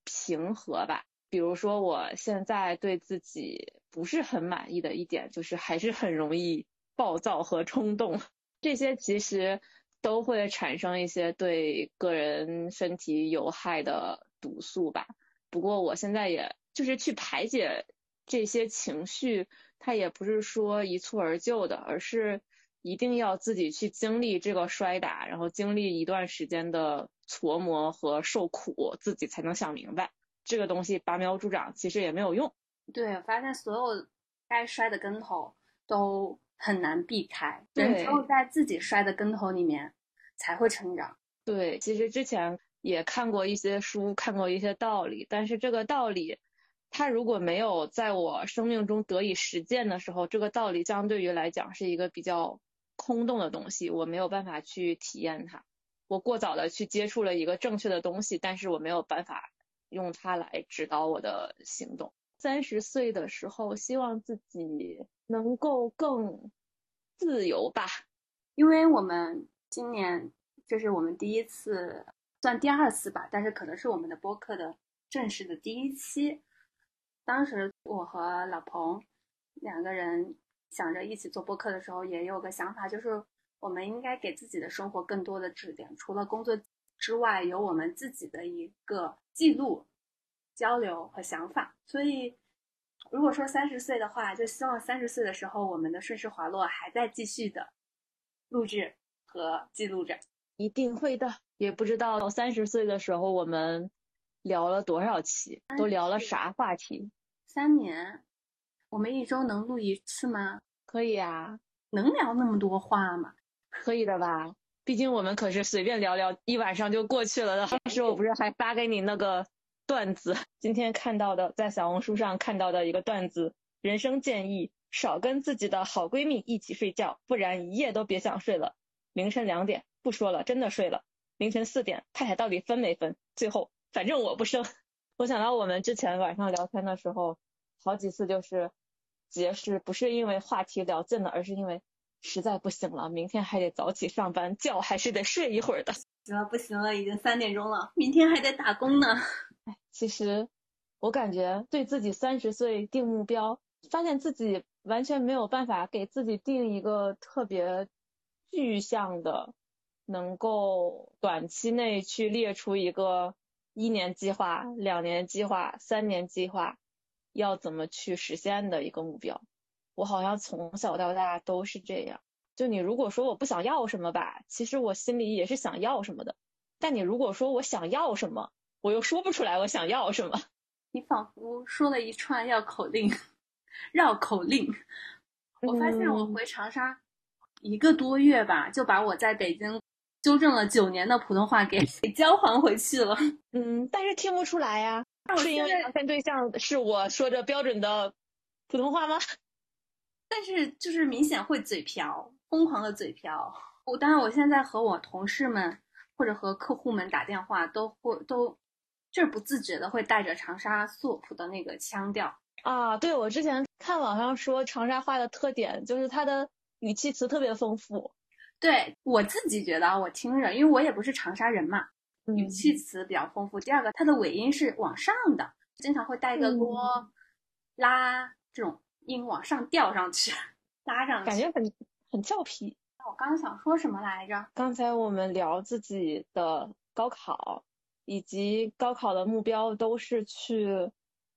平和吧。比如说，我现在对自己不是很满意的一点，就是还是很容易暴躁和冲动。这些其实都会产生一些对个人身体有害的毒素吧。不过我现在也就是去排解这些情绪，它也不是说一蹴而就的，而是。一定要自己去经历这个摔打，然后经历一段时间的挫磨和受苦，自己才能想明白这个东西拔苗助长其实也没有用。对，我发现所有该摔的跟头都很难避开，人只有在自己摔的跟头里面才会成长。对，其实之前也看过一些书，看过一些道理，但是这个道理，它如果没有在我生命中得以实践的时候，这个道理相对于来讲是一个比较。空洞的东西，我没有办法去体验它。我过早的去接触了一个正确的东西，但是我没有办法用它来指导我的行动。三十岁的时候，希望自己能够更自由吧。因为我们今年这是我们第一次，算第二次吧，但是可能是我们的播客的正式的第一期。当时我和老彭两个人。想着一起做播客的时候，也有个想法，就是我们应该给自己的生活更多的质点，除了工作之外，有我们自己的一个记录、交流和想法。所以，如果说三十岁的话，就希望三十岁的时候，我们的顺势滑落还在继续的录制和记录着。一定会的。也不知道三十岁的时候，我们聊了多少期，都聊了啥话题？三年。我们一周能录一次吗？可以啊，能聊那么多话吗？可以的吧？毕竟我们可是随便聊聊一晚上就过去了的。当时我不是还发给你那个段子？今天看到的，在小红书上看到的一个段子：人生建议，少跟自己的好闺蜜一起睡觉，不然一夜都别想睡了。凌晨两点，不说了，真的睡了。凌晨四点，太太到底分没分？最后，反正我不生。我想到我们之前晚上聊天的时候，好几次就是。结识不是因为话题聊尽了，而是因为实在不行了，明天还得早起上班，觉还是得睡一会儿的。行了，不行了，已经三点钟了，明天还得打工呢。哎，其实我感觉对自己三十岁定目标，发现自己完全没有办法给自己定一个特别具象的，能够短期内去列出一个一年计划、两年计划、三年计划。要怎么去实现的一个目标，我好像从小到大都是这样。就你如果说我不想要什么吧，其实我心里也是想要什么的。但你如果说我想要什么，我又说不出来我想要什么。你仿佛说了一串绕口令，绕口令。我发现我回长沙一个多月吧，就把我在北京纠正了九年的普通话给 给交还回去了。嗯，但是听不出来呀。是因为聊天对象是我说着标准的普通话吗？但是就是明显会嘴瓢，疯狂的嘴瓢。我当然，我现在和我同事们或者和客户们打电话，都会都就是不自觉的会带着长沙素普的那个腔调啊。对，我之前看网上说长沙话的特点就是它的语气词特别丰富。对我自己觉得，我听着，因为我也不是长沙人嘛。语气词比较丰富。第二个，它的尾音是往上的，经常会带个咯、啦这种音往上吊上去，拉上去，感觉很很俏皮。我刚刚想说什么来着？刚才我们聊自己的高考，以及高考的目标都是去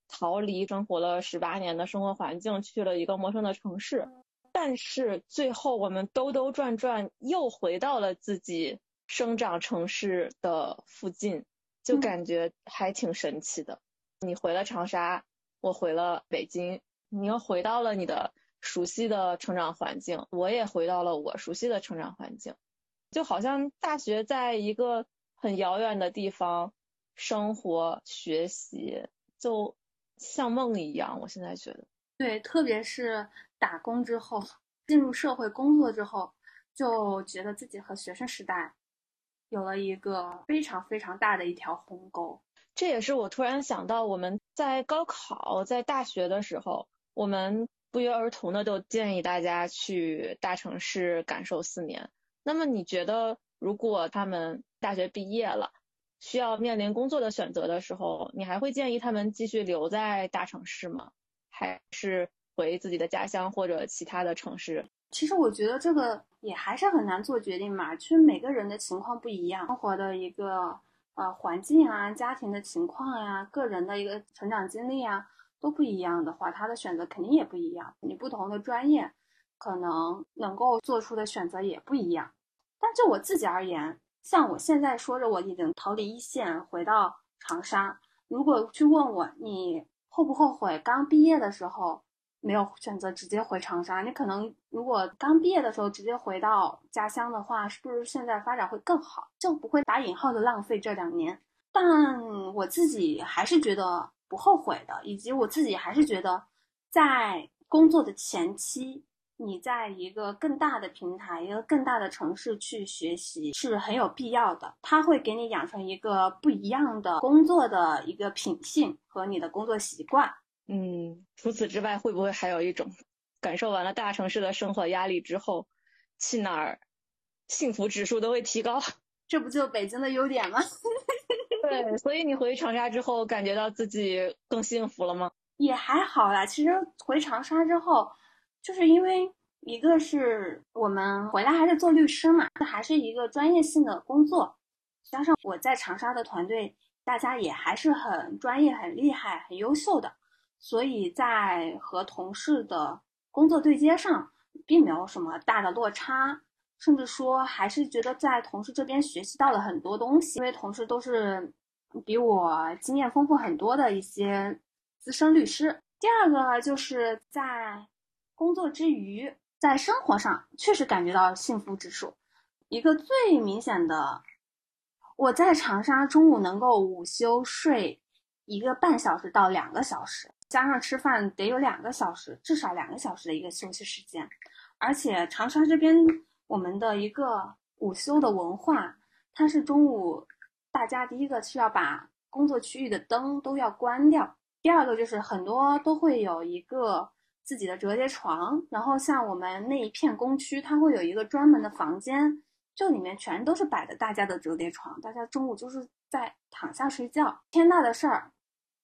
逃离生活了十八年的生活环境，去了一个陌生的城市。但是最后我们兜兜转转又回到了自己生长城市的附近，就感觉还挺神奇的。你回了长沙，我回了北京，你又回到了你的熟悉的成长环境，我也回到了我熟悉的成长环境，就好像大学在一个很遥远的地方生活学习，就像梦一样。我现在觉得，对，特别是。打工之后，进入社会工作之后，就觉得自己和学生时代有了一个非常非常大的一条鸿沟。这也是我突然想到，我们在高考、在大学的时候，我们不约而同的都建议大家去大城市感受四年。那么你觉得，如果他们大学毕业了，需要面临工作的选择的时候，你还会建议他们继续留在大城市吗？还是？回自己的家乡或者其他的城市，其实我觉得这个也还是很难做决定嘛。其实每个人的情况不一样，生活的一个呃环境啊、家庭的情况呀、个人的一个成长经历啊都不一样的话，他的选择肯定也不一样。你不同的专业，可能能够做出的选择也不一样。但就我自己而言，像我现在说着我已经逃离一线，回到长沙，如果去问我你后不后悔刚毕业的时候？没有选择直接回长沙，你可能如果刚毕业的时候直接回到家乡的话，是不是现在发展会更好？就不会打引号的浪费这两年。但我自己还是觉得不后悔的，以及我自己还是觉得，在工作的前期，你在一个更大的平台、一个更大的城市去学习是很有必要的。它会给你养成一个不一样的工作的一个品性和你的工作习惯。嗯，除此之外，会不会还有一种感受完了大城市的生活压力之后，去哪儿幸福指数都会提高？这不就北京的优点吗？对，所以你回长沙之后，感觉到自己更幸福了吗？也还好啦。其实回长沙之后，就是因为一个是我们回来还是做律师嘛，还是一个专业性的工作，加上我在长沙的团队，大家也还是很专业、很厉害、很优秀的。所以在和同事的工作对接上，并没有什么大的落差，甚至说还是觉得在同事这边学习到了很多东西，因为同事都是比我经验丰富很多的一些资深律师。第二个就是在工作之余，在生活上确实感觉到幸福指数，一个最明显的，我在长沙中午能够午休睡一个半小时到两个小时。加上吃饭得有两个小时，至少两个小时的一个休息时间，而且长沙这边我们的一个午休的文化，它是中午大家第一个是要把工作区域的灯都要关掉，第二个就是很多都会有一个自己的折叠床，然后像我们那一片工区，它会有一个专门的房间，这里面全都是摆的大家的折叠床，大家中午就是在躺下睡觉。天大的事儿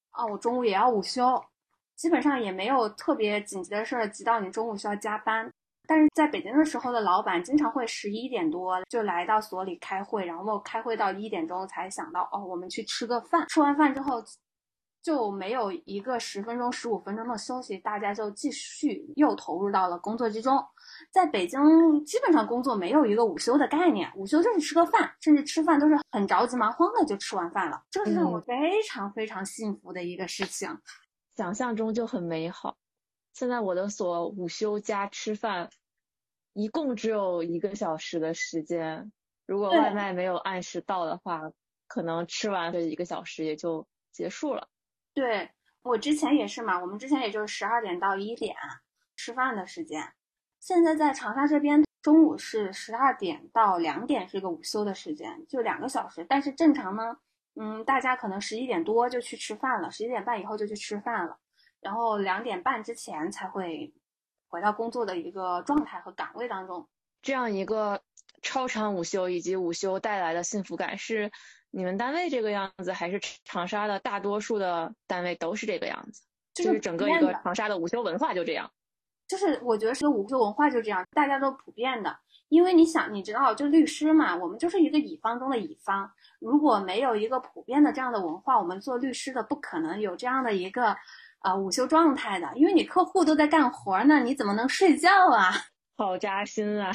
啊，我中午也要午休。基本上也没有特别紧急的事儿，急到你中午需要加班。但是在北京的时候的老板经常会十一点多就来到所里开会，然后开会到一点钟才想到哦，我们去吃个饭。吃完饭之后就没有一个十分钟、十五分钟的休息，大家就继续又投入到了工作之中。在北京，基本上工作没有一个午休的概念，午休就是吃个饭，甚至吃饭都是很着急忙慌的就吃完饭了，这是让我非常非常幸福的一个事情。想象中就很美好。现在我的所午休加吃饭，一共只有一个小时的时间。如果外卖没有按时到的话，可能吃完这一个小时也就结束了。对我之前也是嘛，我们之前也就是十二点到一点吃饭的时间。现在在长沙这边，中午是十二点到两点是一个午休的时间，就两个小时。但是正常呢？嗯，大家可能十一点多就去吃饭了，十一点半以后就去吃饭了，然后两点半之前才会回到工作的一个状态和岗位当中。这样一个超长午休以及午休带来的幸福感，是你们单位这个样子，还是长沙的大多数的单位都是这个样子？就是整个一个长沙的午休文化就这样。就是我觉得是个午休文化就这样，大家都普遍的。因为你想，你知道，就律师嘛，我们就是一个乙方中的乙方。如果没有一个普遍的这样的文化，我们做律师的不可能有这样的一个呃午休状态的。因为你客户都在干活呢，你怎么能睡觉啊？好扎心啊，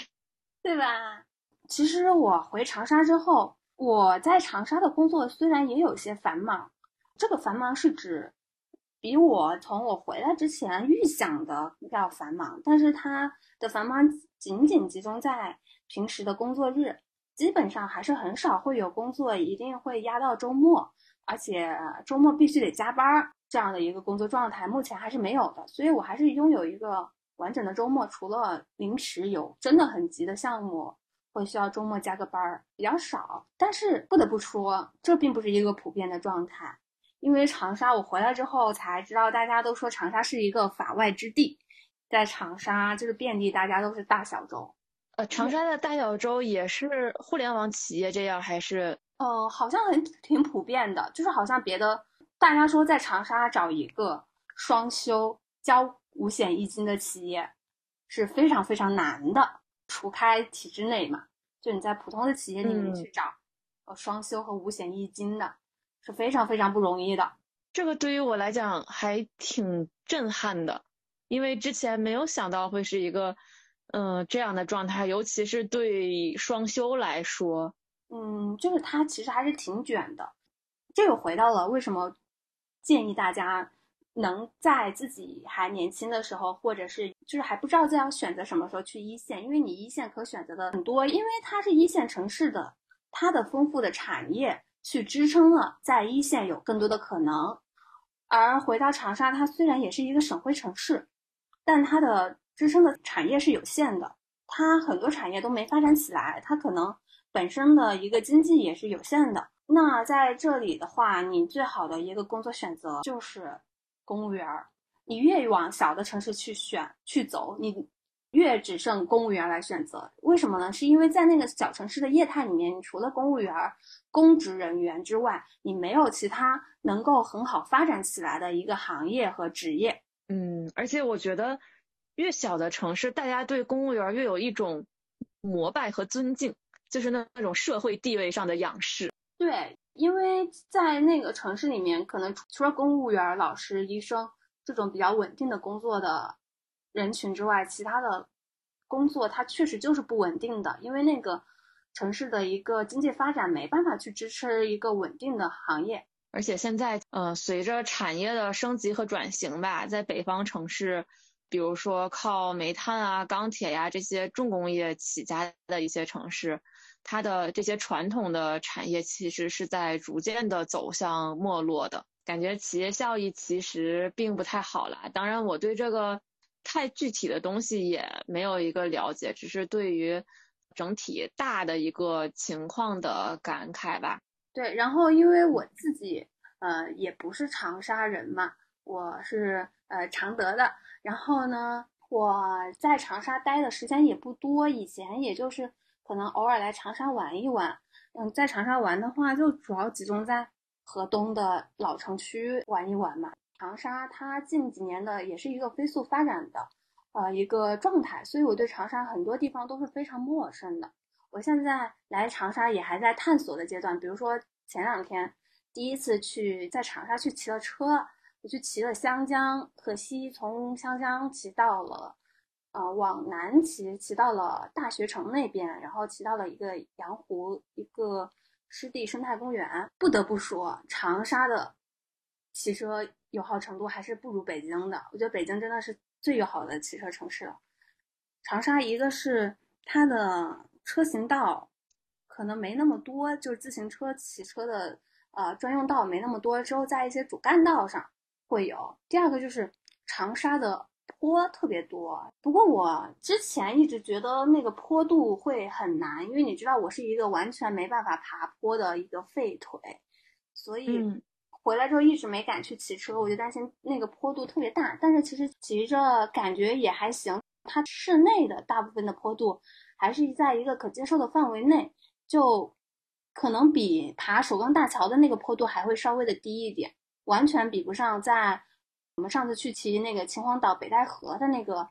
对吧？其实我回长沙之后，我在长沙的工作虽然也有些繁忙，这个繁忙是指。比我从我回来之前预想的要繁忙，但是它的繁忙仅仅集中在平时的工作日，基本上还是很少会有工作一定会压到周末，而且周末必须得加班这样的一个工作状态，目前还是没有的。所以我还是拥有一个完整的周末，除了临时有真的很急的项目会需要周末加个班儿，比较少。但是不得不说，这并不是一个普遍的状态。因为长沙，我回来之后才知道，大家都说长沙是一个法外之地，在长沙就是遍地大家都是大小周。呃，长沙的大小周也是互联网企业这样，还是？呃，好像很挺普遍的，就是好像别的大家说在长沙找一个双休交五险一金的企业是非常非常难的，除开体制内嘛，就你在普通的企业里面去找呃双休和五险一金的。是非常非常不容易的，这个对于我来讲还挺震撼的，因为之前没有想到会是一个，嗯，这样的状态，尤其是对双休来说，嗯，就是它其实还是挺卷的。这又回到了为什么建议大家能在自己还年轻的时候，或者是就是还不知道自己要选择什么时候去一线，因为你一线可选择的很多，因为它是一线城市的，它的丰富的产业。去支撑了在一线有更多的可能，而回到长沙，它虽然也是一个省会城市，但它的支撑的产业是有限的，它很多产业都没发展起来，它可能本身的一个经济也是有限的。那在这里的话，你最好的一个工作选择就是公务员儿，你越往小的城市去选去走，你。越只剩公务员来选择，为什么呢？是因为在那个小城市的业态里面，你除了公务员、公职人员之外，你没有其他能够很好发展起来的一个行业和职业。嗯，而且我觉得，越小的城市，大家对公务员越有一种膜拜和尊敬，就是那那种社会地位上的仰视。对，因为在那个城市里面，可能除了公务员、老师、医生这种比较稳定的工作的。人群之外，其他的工作它确实就是不稳定的，因为那个城市的一个经济发展没办法去支持一个稳定的行业。而且现在，呃，随着产业的升级和转型吧，在北方城市，比如说靠煤炭啊、钢铁呀这些重工业起家的一些城市，它的这些传统的产业其实是在逐渐的走向没落的，感觉企业效益其实并不太好了。当然，我对这个。太具体的东西也没有一个了解，只是对于整体大的一个情况的感慨吧。对，然后因为我自己呃也不是长沙人嘛，我是呃常德的。然后呢，我在长沙待的时间也不多，以前也就是可能偶尔来长沙玩一玩。嗯，在长沙玩的话，就主要集中在河东的老城区玩一玩嘛。长沙它近几年的也是一个飞速发展的，呃一个状态，所以我对长沙很多地方都是非常陌生的。我现在来长沙也还在探索的阶段，比如说前两天第一次去在长沙去骑了车，我去骑了湘江，可惜从湘江骑到了，呃往南骑骑到了大学城那边，然后骑到了一个洋湖一个湿地生态公园。不得不说，长沙的骑车。友好程度还是不如北京的，我觉得北京真的是最友好的骑车城市了。长沙一个是它的车行道可能没那么多，就是自行车骑车的呃专用道没那么多，之后在一些主干道上会有。第二个就是长沙的坡特别多，不过我之前一直觉得那个坡度会很难，因为你知道我是一个完全没办法爬坡的一个废腿，所以。回来之后一直没敢去骑车，我就担心那个坡度特别大。但是其实骑着感觉也还行，它室内的大部分的坡度还是在一个可接受的范围内，就可能比爬首钢大桥的那个坡度还会稍微的低一点，完全比不上在我们上次去骑那个秦皇岛北戴河的那个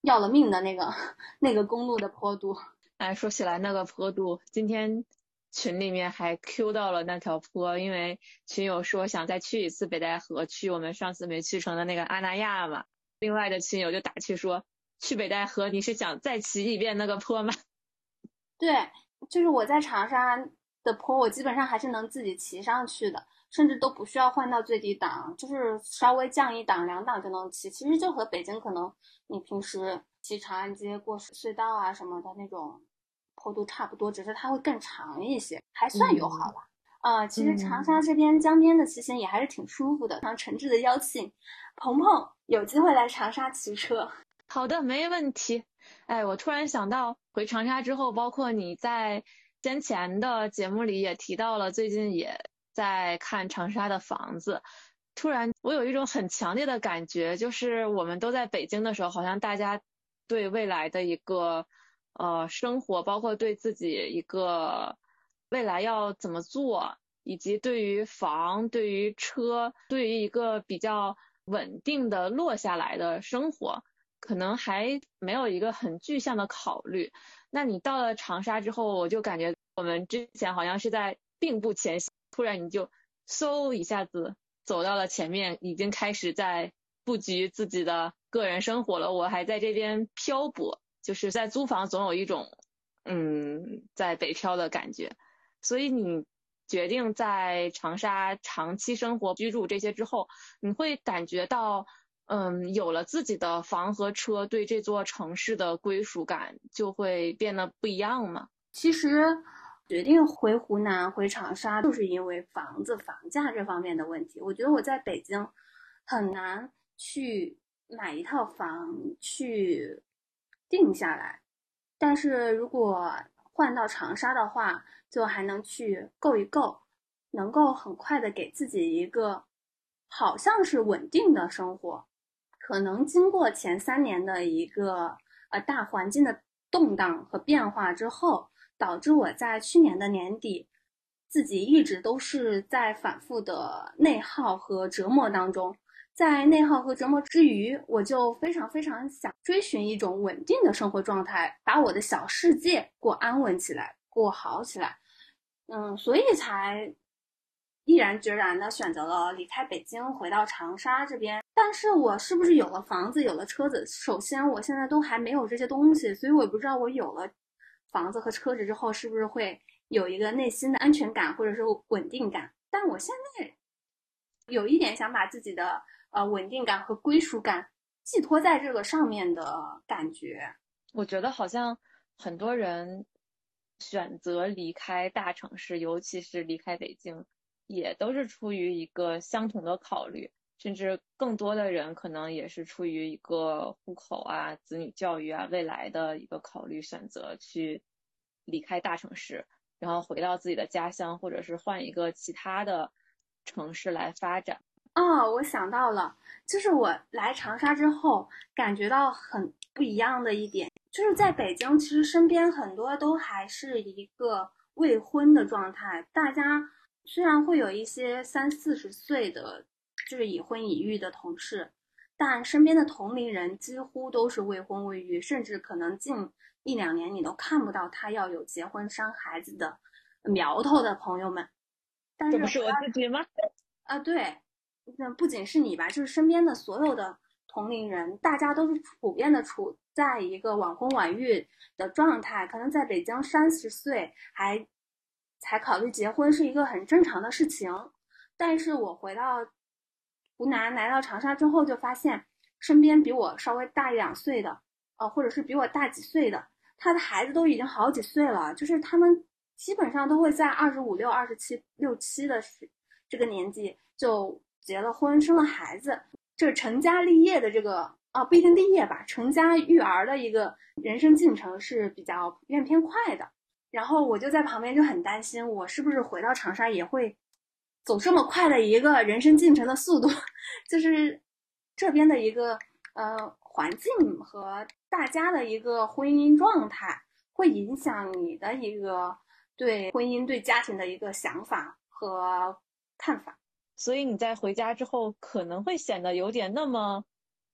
要了命的那个 那个公路的坡度。哎，说起来那个坡度，今天群里面还 Q 到了那条坡，因为群友说想再去一次北戴河，去我们上次没去成的那个阿那亚嘛。另外的群友就打趣说，去北戴河你是想再骑一遍那个坡吗？对，就是我在长沙的坡，我基本上还是能自己骑上去的，甚至都不需要换到最低档，就是稍微降一档两档就能骑。其实就和北京可能你平时骑长安街过隧道啊什么的那种。坡度差不多，只是它会更长一些，还算友好吧。啊，其实长沙这边江边的骑行也还是挺舒服的。非常诚挚的邀请，鹏鹏有机会来长沙骑车。好的，没问题。哎，我突然想到，回长沙之后，包括你在先前的节目里也提到了，最近也在看长沙的房子。突然，我有一种很强烈的感觉，就是我们都在北京的时候，好像大家对未来的一个。呃，生活包括对自己一个未来要怎么做，以及对于房、对于车、对于一个比较稳定的落下来的生活，可能还没有一个很具象的考虑。那你到了长沙之后，我就感觉我们之前好像是在并步前行，突然你就嗖一下子走到了前面，已经开始在布局自己的个人生活了。我还在这边漂泊。就是在租房总有一种，嗯，在北漂的感觉，所以你决定在长沙长期生活居住这些之后，你会感觉到，嗯，有了自己的房和车，对这座城市的归属感就会变得不一样吗？其实决定回湖南、回长沙，就是因为房子房价这方面的问题。我觉得我在北京很难去买一套房去。定下来，但是如果换到长沙的话，就还能去够一够，能够很快的给自己一个好像是稳定的生活。可能经过前三年的一个呃大环境的动荡和变化之后，导致我在去年的年底，自己一直都是在反复的内耗和折磨当中。在内耗和折磨之余，我就非常非常想追寻一种稳定的生活状态，把我的小世界过安稳起来，过好起来。嗯，所以才毅然决然的选择了离开北京，回到长沙这边。但是我是不是有了房子，有了车子？首先，我现在都还没有这些东西，所以我也不知道我有了房子和车子之后，是不是会有一个内心的安全感或者是稳定感。但我现在有一点想把自己的。呃，稳定感和归属感寄托在这个上面的感觉，我觉得好像很多人选择离开大城市，尤其是离开北京，也都是出于一个相同的考虑，甚至更多的人可能也是出于一个户口啊、子女教育啊、未来的一个考虑，选择去离开大城市，然后回到自己的家乡，或者是换一个其他的城市来发展。哦，我想到了，就是我来长沙之后，感觉到很不一样的一点，就是在北京，其实身边很多都还是一个未婚的状态。大家虽然会有一些三四十岁的，就是已婚已育的同事，但身边的同龄人几乎都是未婚未育，甚至可能近一两年你都看不到他要有结婚生孩子的苗头的朋友们。这不是我自己吗？啊，对。那不仅是你吧，就是身边的所有的同龄人，大家都是普遍的处在一个晚婚晚育的状态。可能在北京三十岁还才考虑结婚是一个很正常的事情，但是我回到湖南来到长沙之后，就发现身边比我稍微大一两岁的，呃，或者是比我大几岁的，他的孩子都已经好几岁了，就是他们基本上都会在二十五六、二十七六七的时这个年纪就。结了婚，生了孩子，就是成家立业的这个啊，不一定立业吧，成家育儿的一个人生进程是比较普遍偏快的。然后我就在旁边就很担心，我是不是回到长沙也会走这么快的一个人生进程的速度？就是这边的一个呃环境和大家的一个婚姻状态，会影响你的一个对婚姻、对家庭的一个想法和看法。所以你在回家之后可能会显得有点那么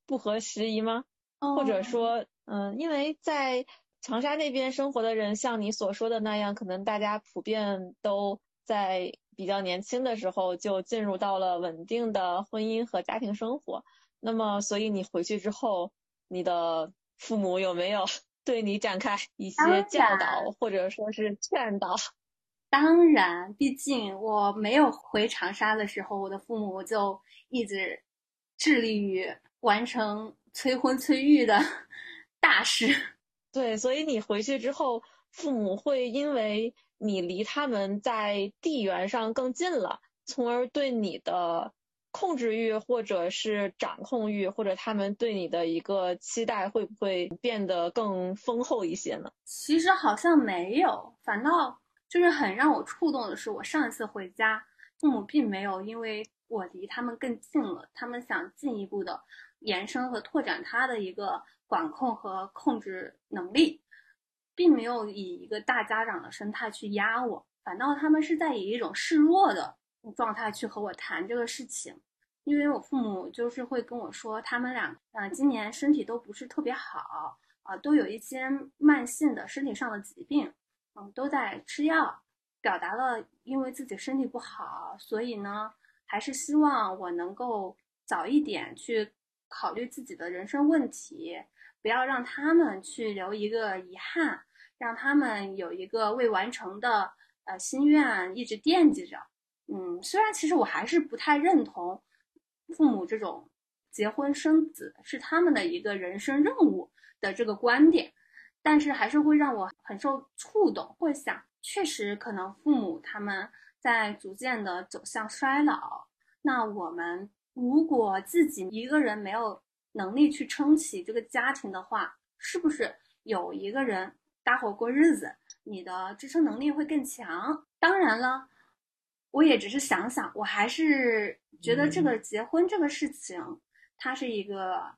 不合时宜吗？或者说，嗯，因为在长沙那边生活的人，像你所说的那样，可能大家普遍都在比较年轻的时候就进入到了稳定的婚姻和家庭生活。那么，所以你回去之后，你的父母有没有 对你展开一些教导或者说是劝导？当然，毕竟我没有回长沙的时候，我的父母就一直致力于完成催婚催育的 大事。对，所以你回去之后，父母会因为你离他们在地缘上更近了，从而对你的控制欲或者是掌控欲，或者他们对你的一个期待，会不会变得更丰厚一些呢？其实好像没有，反倒。就是很让我触动的是，我上一次回家，父母并没有因为我离他们更近了，他们想进一步的延伸和拓展他的一个管控和控制能力，并没有以一个大家长的生态去压我，反倒他们是在以一种示弱的状态去和我谈这个事情。因为我父母就是会跟我说，他们俩啊今年身体都不是特别好啊，都有一些慢性的身体上的疾病。嗯，都在吃药，表达了因为自己身体不好，所以呢，还是希望我能够早一点去考虑自己的人生问题，不要让他们去留一个遗憾，让他们有一个未完成的呃心愿一直惦记着。嗯，虽然其实我还是不太认同父母这种结婚生子是他们的一个人生任务的这个观点。但是还是会让我很受触动，会想，确实可能父母他们在逐渐的走向衰老，那我们如果自己一个人没有能力去撑起这个家庭的话，是不是有一个人搭伙过日子，你的支撑能力会更强？当然了，我也只是想想，我还是觉得这个结婚这个事情，它是一个。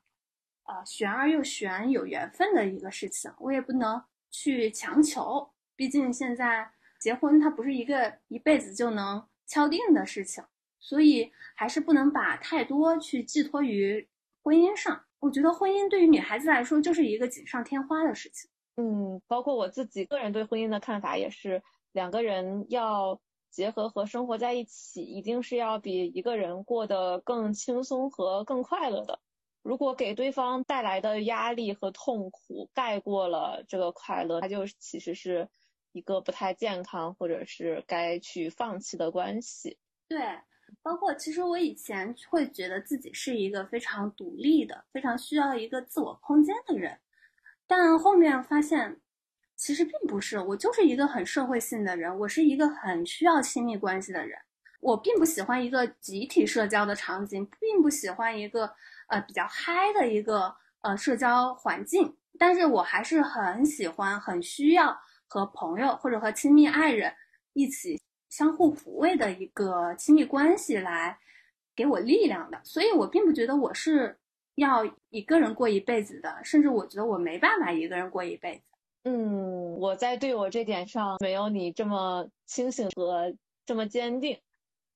呃，玄而又玄，有缘分的一个事情，我也不能去强求。毕竟现在结婚，它不是一个一辈子就能敲定的事情，所以还是不能把太多去寄托于婚姻上。我觉得婚姻对于女孩子来说，就是一个锦上添花的事情。嗯，包括我自己个人对婚姻的看法也是，两个人要结合和生活在一起，一定是要比一个人过得更轻松和更快乐的。如果给对方带来的压力和痛苦盖过了这个快乐，它就其实是一个不太健康或者是该去放弃的关系。对，包括其实我以前会觉得自己是一个非常独立的、非常需要一个自我空间的人，但后面发现其实并不是，我就是一个很社会性的人，我是一个很需要亲密关系的人，我并不喜欢一个集体社交的场景，并不喜欢一个。呃，比较嗨的一个呃社交环境，但是我还是很喜欢、很需要和朋友或者和亲密爱人一起相互抚慰的一个亲密关系来给我力量的。所以我并不觉得我是要一个人过一辈子的，甚至我觉得我没办法一个人过一辈子。嗯，我在对我这点上没有你这么清醒和这么坚定。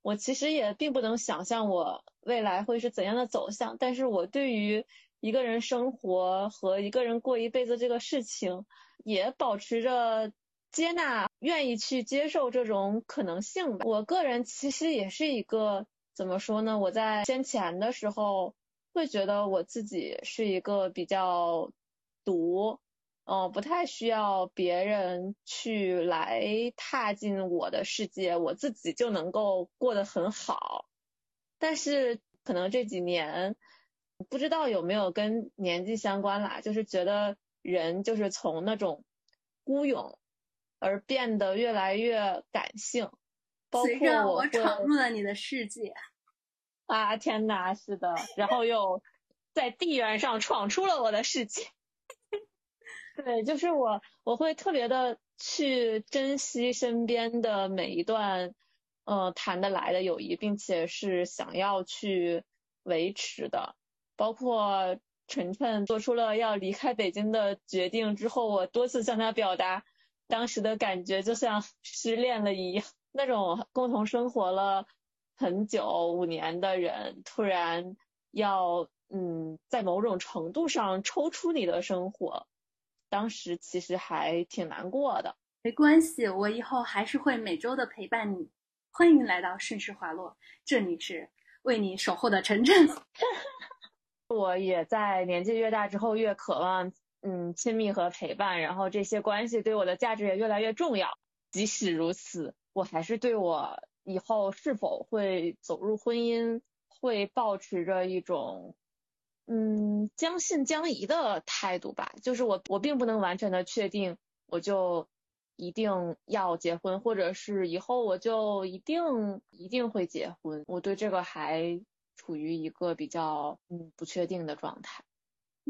我其实也并不能想象我未来会是怎样的走向，但是我对于一个人生活和一个人过一辈子这个事情，也保持着接纳、愿意去接受这种可能性吧。我个人其实也是一个怎么说呢？我在先前的时候会觉得我自己是一个比较独。嗯，不太需要别人去来踏进我的世界，我自己就能够过得很好。但是可能这几年，不知道有没有跟年纪相关啦，就是觉得人就是从那种孤勇，而变得越来越感性。随着我闯入了你的世界。啊天哪，是的，然后又在地缘上闯出了我的世界。对，就是我，我会特别的去珍惜身边的每一段，呃，谈得来的友谊，并且是想要去维持的。包括晨晨做出了要离开北京的决定之后，我多次向他表达，当时的感觉就像失恋了一样，那种共同生活了很久五年的人，突然要嗯，在某种程度上抽出你的生活，当时其实还挺难过的。没关系，我以后还是会每周的陪伴你。欢迎来到盛世华落，这里是为你守候的晨晨。我也在年纪越大之后越渴望。嗯，亲密和陪伴，然后这些关系对我的价值也越来越重要。即使如此，我还是对我以后是否会走入婚姻，会保持着一种嗯将信将疑的态度吧。就是我，我并不能完全的确定，我就一定要结婚，或者是以后我就一定一定会结婚。我对这个还处于一个比较嗯不确定的状态。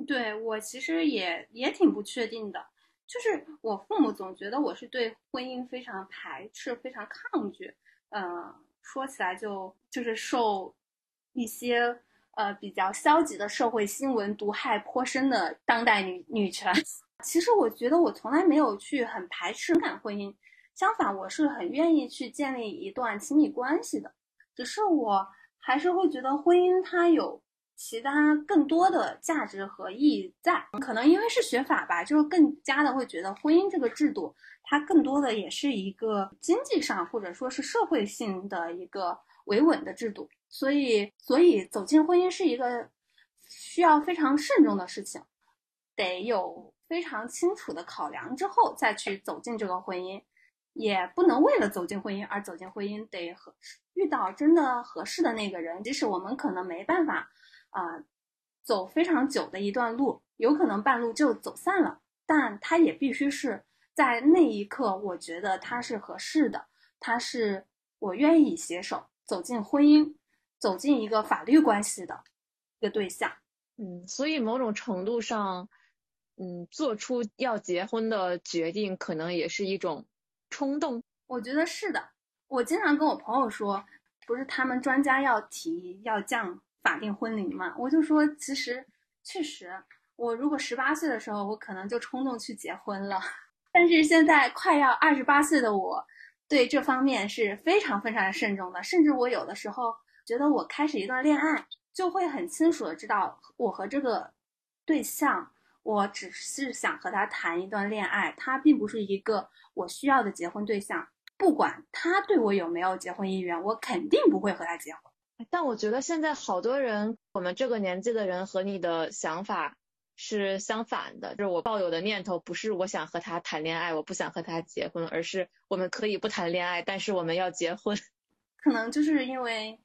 对我其实也也挺不确定的，就是我父母总觉得我是对婚姻非常排斥、非常抗拒。嗯，说起来就就是受一些呃比较消极的社会新闻毒害颇深的当代女女权。其实我觉得我从来没有去很排斥情感婚姻，相反我是很愿意去建立一段亲密关系的。只是我还是会觉得婚姻它有。其他更多的价值和意义在，可能因为是学法吧，就是更加的会觉得婚姻这个制度，它更多的也是一个经济上或者说是社会性的一个维稳的制度，所以，所以走进婚姻是一个需要非常慎重的事情，得有非常清楚的考量之后再去走进这个婚姻，也不能为了走进婚姻而走进婚姻，得合遇到真的合适的那个人，即使我们可能没办法。啊，走非常久的一段路，有可能半路就走散了，但他也必须是在那一刻，我觉得他是合适的，他是我愿意携手走进婚姻，走进一个法律关系的一个对象。嗯，所以某种程度上，嗯，做出要结婚的决定，可能也是一种冲动。我觉得是的。我经常跟我朋友说，不是他们专家要提要降。法定婚龄嘛，我就说，其实确实，我如果十八岁的时候，我可能就冲动去结婚了。但是现在快要二十八岁的我，对这方面是非常非常的慎重的。甚至我有的时候觉得，我开始一段恋爱，就会很清楚的知道，我和这个对象，我只是想和他谈一段恋爱，他并不是一个我需要的结婚对象。不管他对我有没有结婚意愿，我肯定不会和他结婚。但我觉得现在好多人，我们这个年纪的人和你的想法是相反的。就是我抱有的念头不是我想和他谈恋爱，我不想和他结婚，而是我们可以不谈恋爱，但是我们要结婚。可能就是因为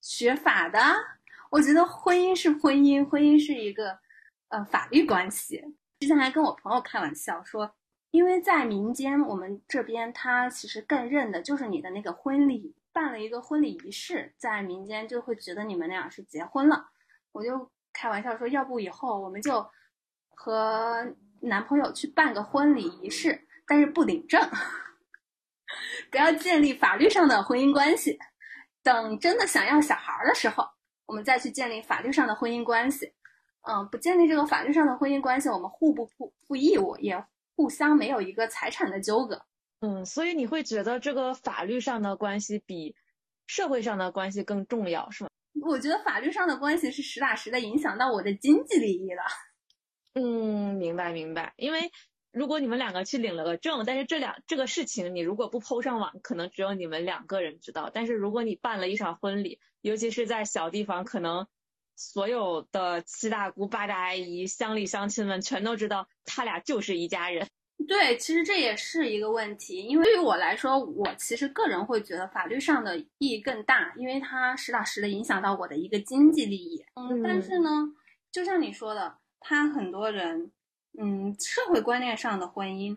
学法的，我觉得婚姻是婚姻，婚姻是一个呃法律关系。之前还跟我朋友开玩笑说，因为在民间，我们这边他其实更认的就是你的那个婚礼。办了一个婚礼仪式，在民间就会觉得你们俩是结婚了。我就开玩笑说，要不以后我们就和男朋友去办个婚礼仪式，但是不领证，不要建立法律上的婚姻关系。等真的想要小孩的时候，我们再去建立法律上的婚姻关系。嗯，不建立这个法律上的婚姻关系，我们互不负负义务，也互相没有一个财产的纠葛。嗯，所以你会觉得这个法律上的关系比社会上的关系更重要，是吗？我觉得法律上的关系是实打实的影响到我的经济利益的。嗯，明白明白。因为如果你们两个去领了个证，但是这两这个事情你如果不抛上网，可能只有你们两个人知道。但是如果你办了一场婚礼，尤其是在小地方，可能所有的七大姑八大阿姨、乡里乡亲们全都知道他俩就是一家人。对，其实这也是一个问题，因为对于我来说，我其实个人会觉得法律上的意义更大，因为它实打实的影响到我的一个经济利益。嗯，但是呢，就像你说的，他很多人，嗯，社会观念上的婚姻，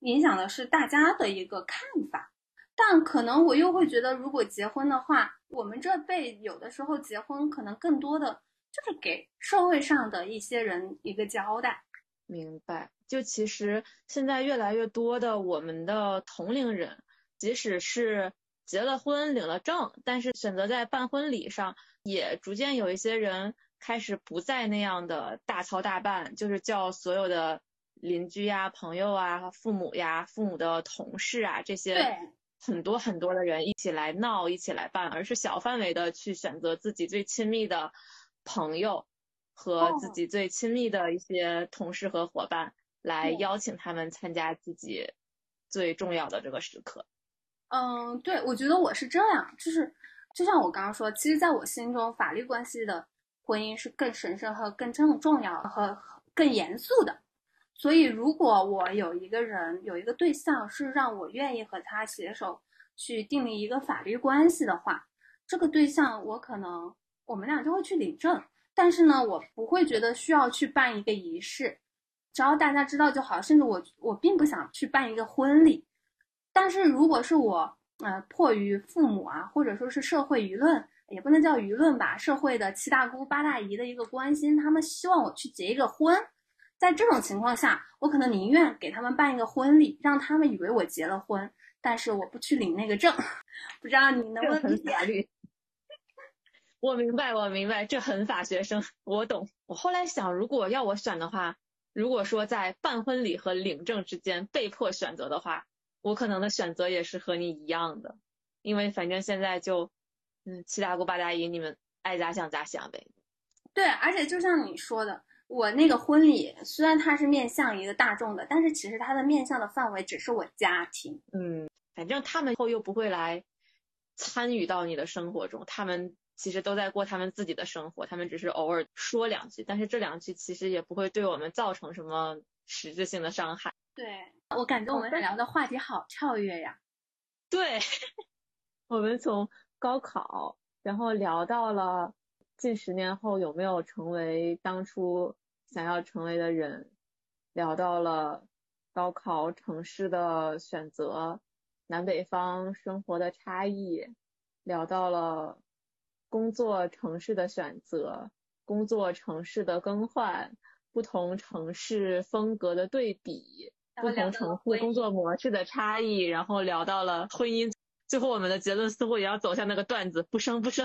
影响的是大家的一个看法。但可能我又会觉得，如果结婚的话，我们这辈有的时候结婚，可能更多的就是给社会上的一些人一个交代。明白。就其实现在越来越多的我们的同龄人，即使是结了婚领了证，但是选择在办婚礼上，也逐渐有一些人开始不再那样的大操大办，就是叫所有的邻居呀、朋友啊、父母呀、父母的同事啊这些很多很多的人一起来闹、一起来办，而是小范围的去选择自己最亲密的朋友和自己最亲密的一些同事和伙伴来邀请他们参加自己最重要的这个时刻。嗯，对，我觉得我是这样，就是就像我刚刚说，其实在我心中，法律关系的婚姻是更神圣和更重重要和更严肃的。所以，如果我有一个人有一个对象是让我愿意和他携手去订立一个法律关系的话，这个对象我可能我们俩就会去领证，但是呢，我不会觉得需要去办一个仪式，只要大家知道就好。甚至我我并不想去办一个婚礼。但是如果是我，呃，迫于父母啊，或者说是社会舆论，也不能叫舆论吧，社会的七大姑八大姨的一个关心，他们希望我去结一个婚。在这种情况下，我可能宁愿给他们办一个婚礼，让他们以为我结了婚，但是我不去领那个证。不知道你能不能理解？我明白，我明白，这很法学生，我懂。我后来想，如果要我选的话，如果说在办婚礼和领证之间被迫选择的话，我可能的选择也是和你一样的，因为反正现在就，嗯，七大姑八大姨，你们爱咋想咋想呗。对，而且就像你说的。我那个婚礼虽然它是面向一个大众的，但是其实它的面向的范围只是我家庭。嗯，反正他们后又不会来参与到你的生活中，他们其实都在过他们自己的生活，他们只是偶尔说两句，但是这两句其实也不会对我们造成什么实质性的伤害。对我感觉我们聊的话题好跳跃呀。对，我们从高考，然后聊到了。近十年后有没有成为当初想要成为的人？聊到了高考城市的选择，南北方生活的差异，聊到了工作城市的选择，工作城市的更换，不同城市风格的对比，不同城市工作模式的差异，然后聊到了婚姻，最后我们的结论似乎也要走向那个段子：不生不生。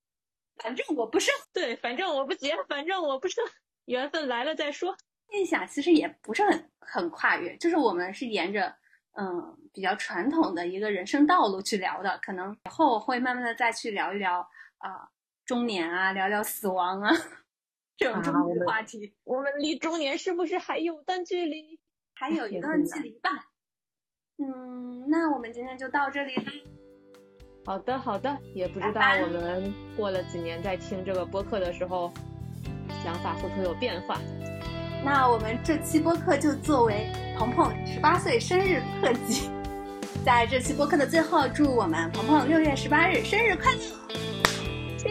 反正我不生，对，反正我不结，反正我不生，缘分来了再说。印象其实也不是很很跨越，就是我们是沿着嗯比较传统的一个人生道路去聊的，可能以后会慢慢的再去聊一聊啊中年啊，聊聊死亡啊这种中年话题。我们离中年是不是还有段距离？还有一段距离吧。嗯，那我们今天就到这里。好的，好的，也不知道我们过了几年在听这个播客的时候，想法会不会有变化？那我们这期播客就作为鹏鹏十八岁生日特辑，在这期播客的最后，祝我们鹏鹏六月十八日生日快乐！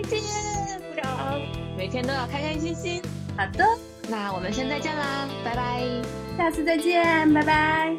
谢谢，鼓掌！每天都要开开心心。好的，那我们现在见啦，拜拜！下次再见，拜拜。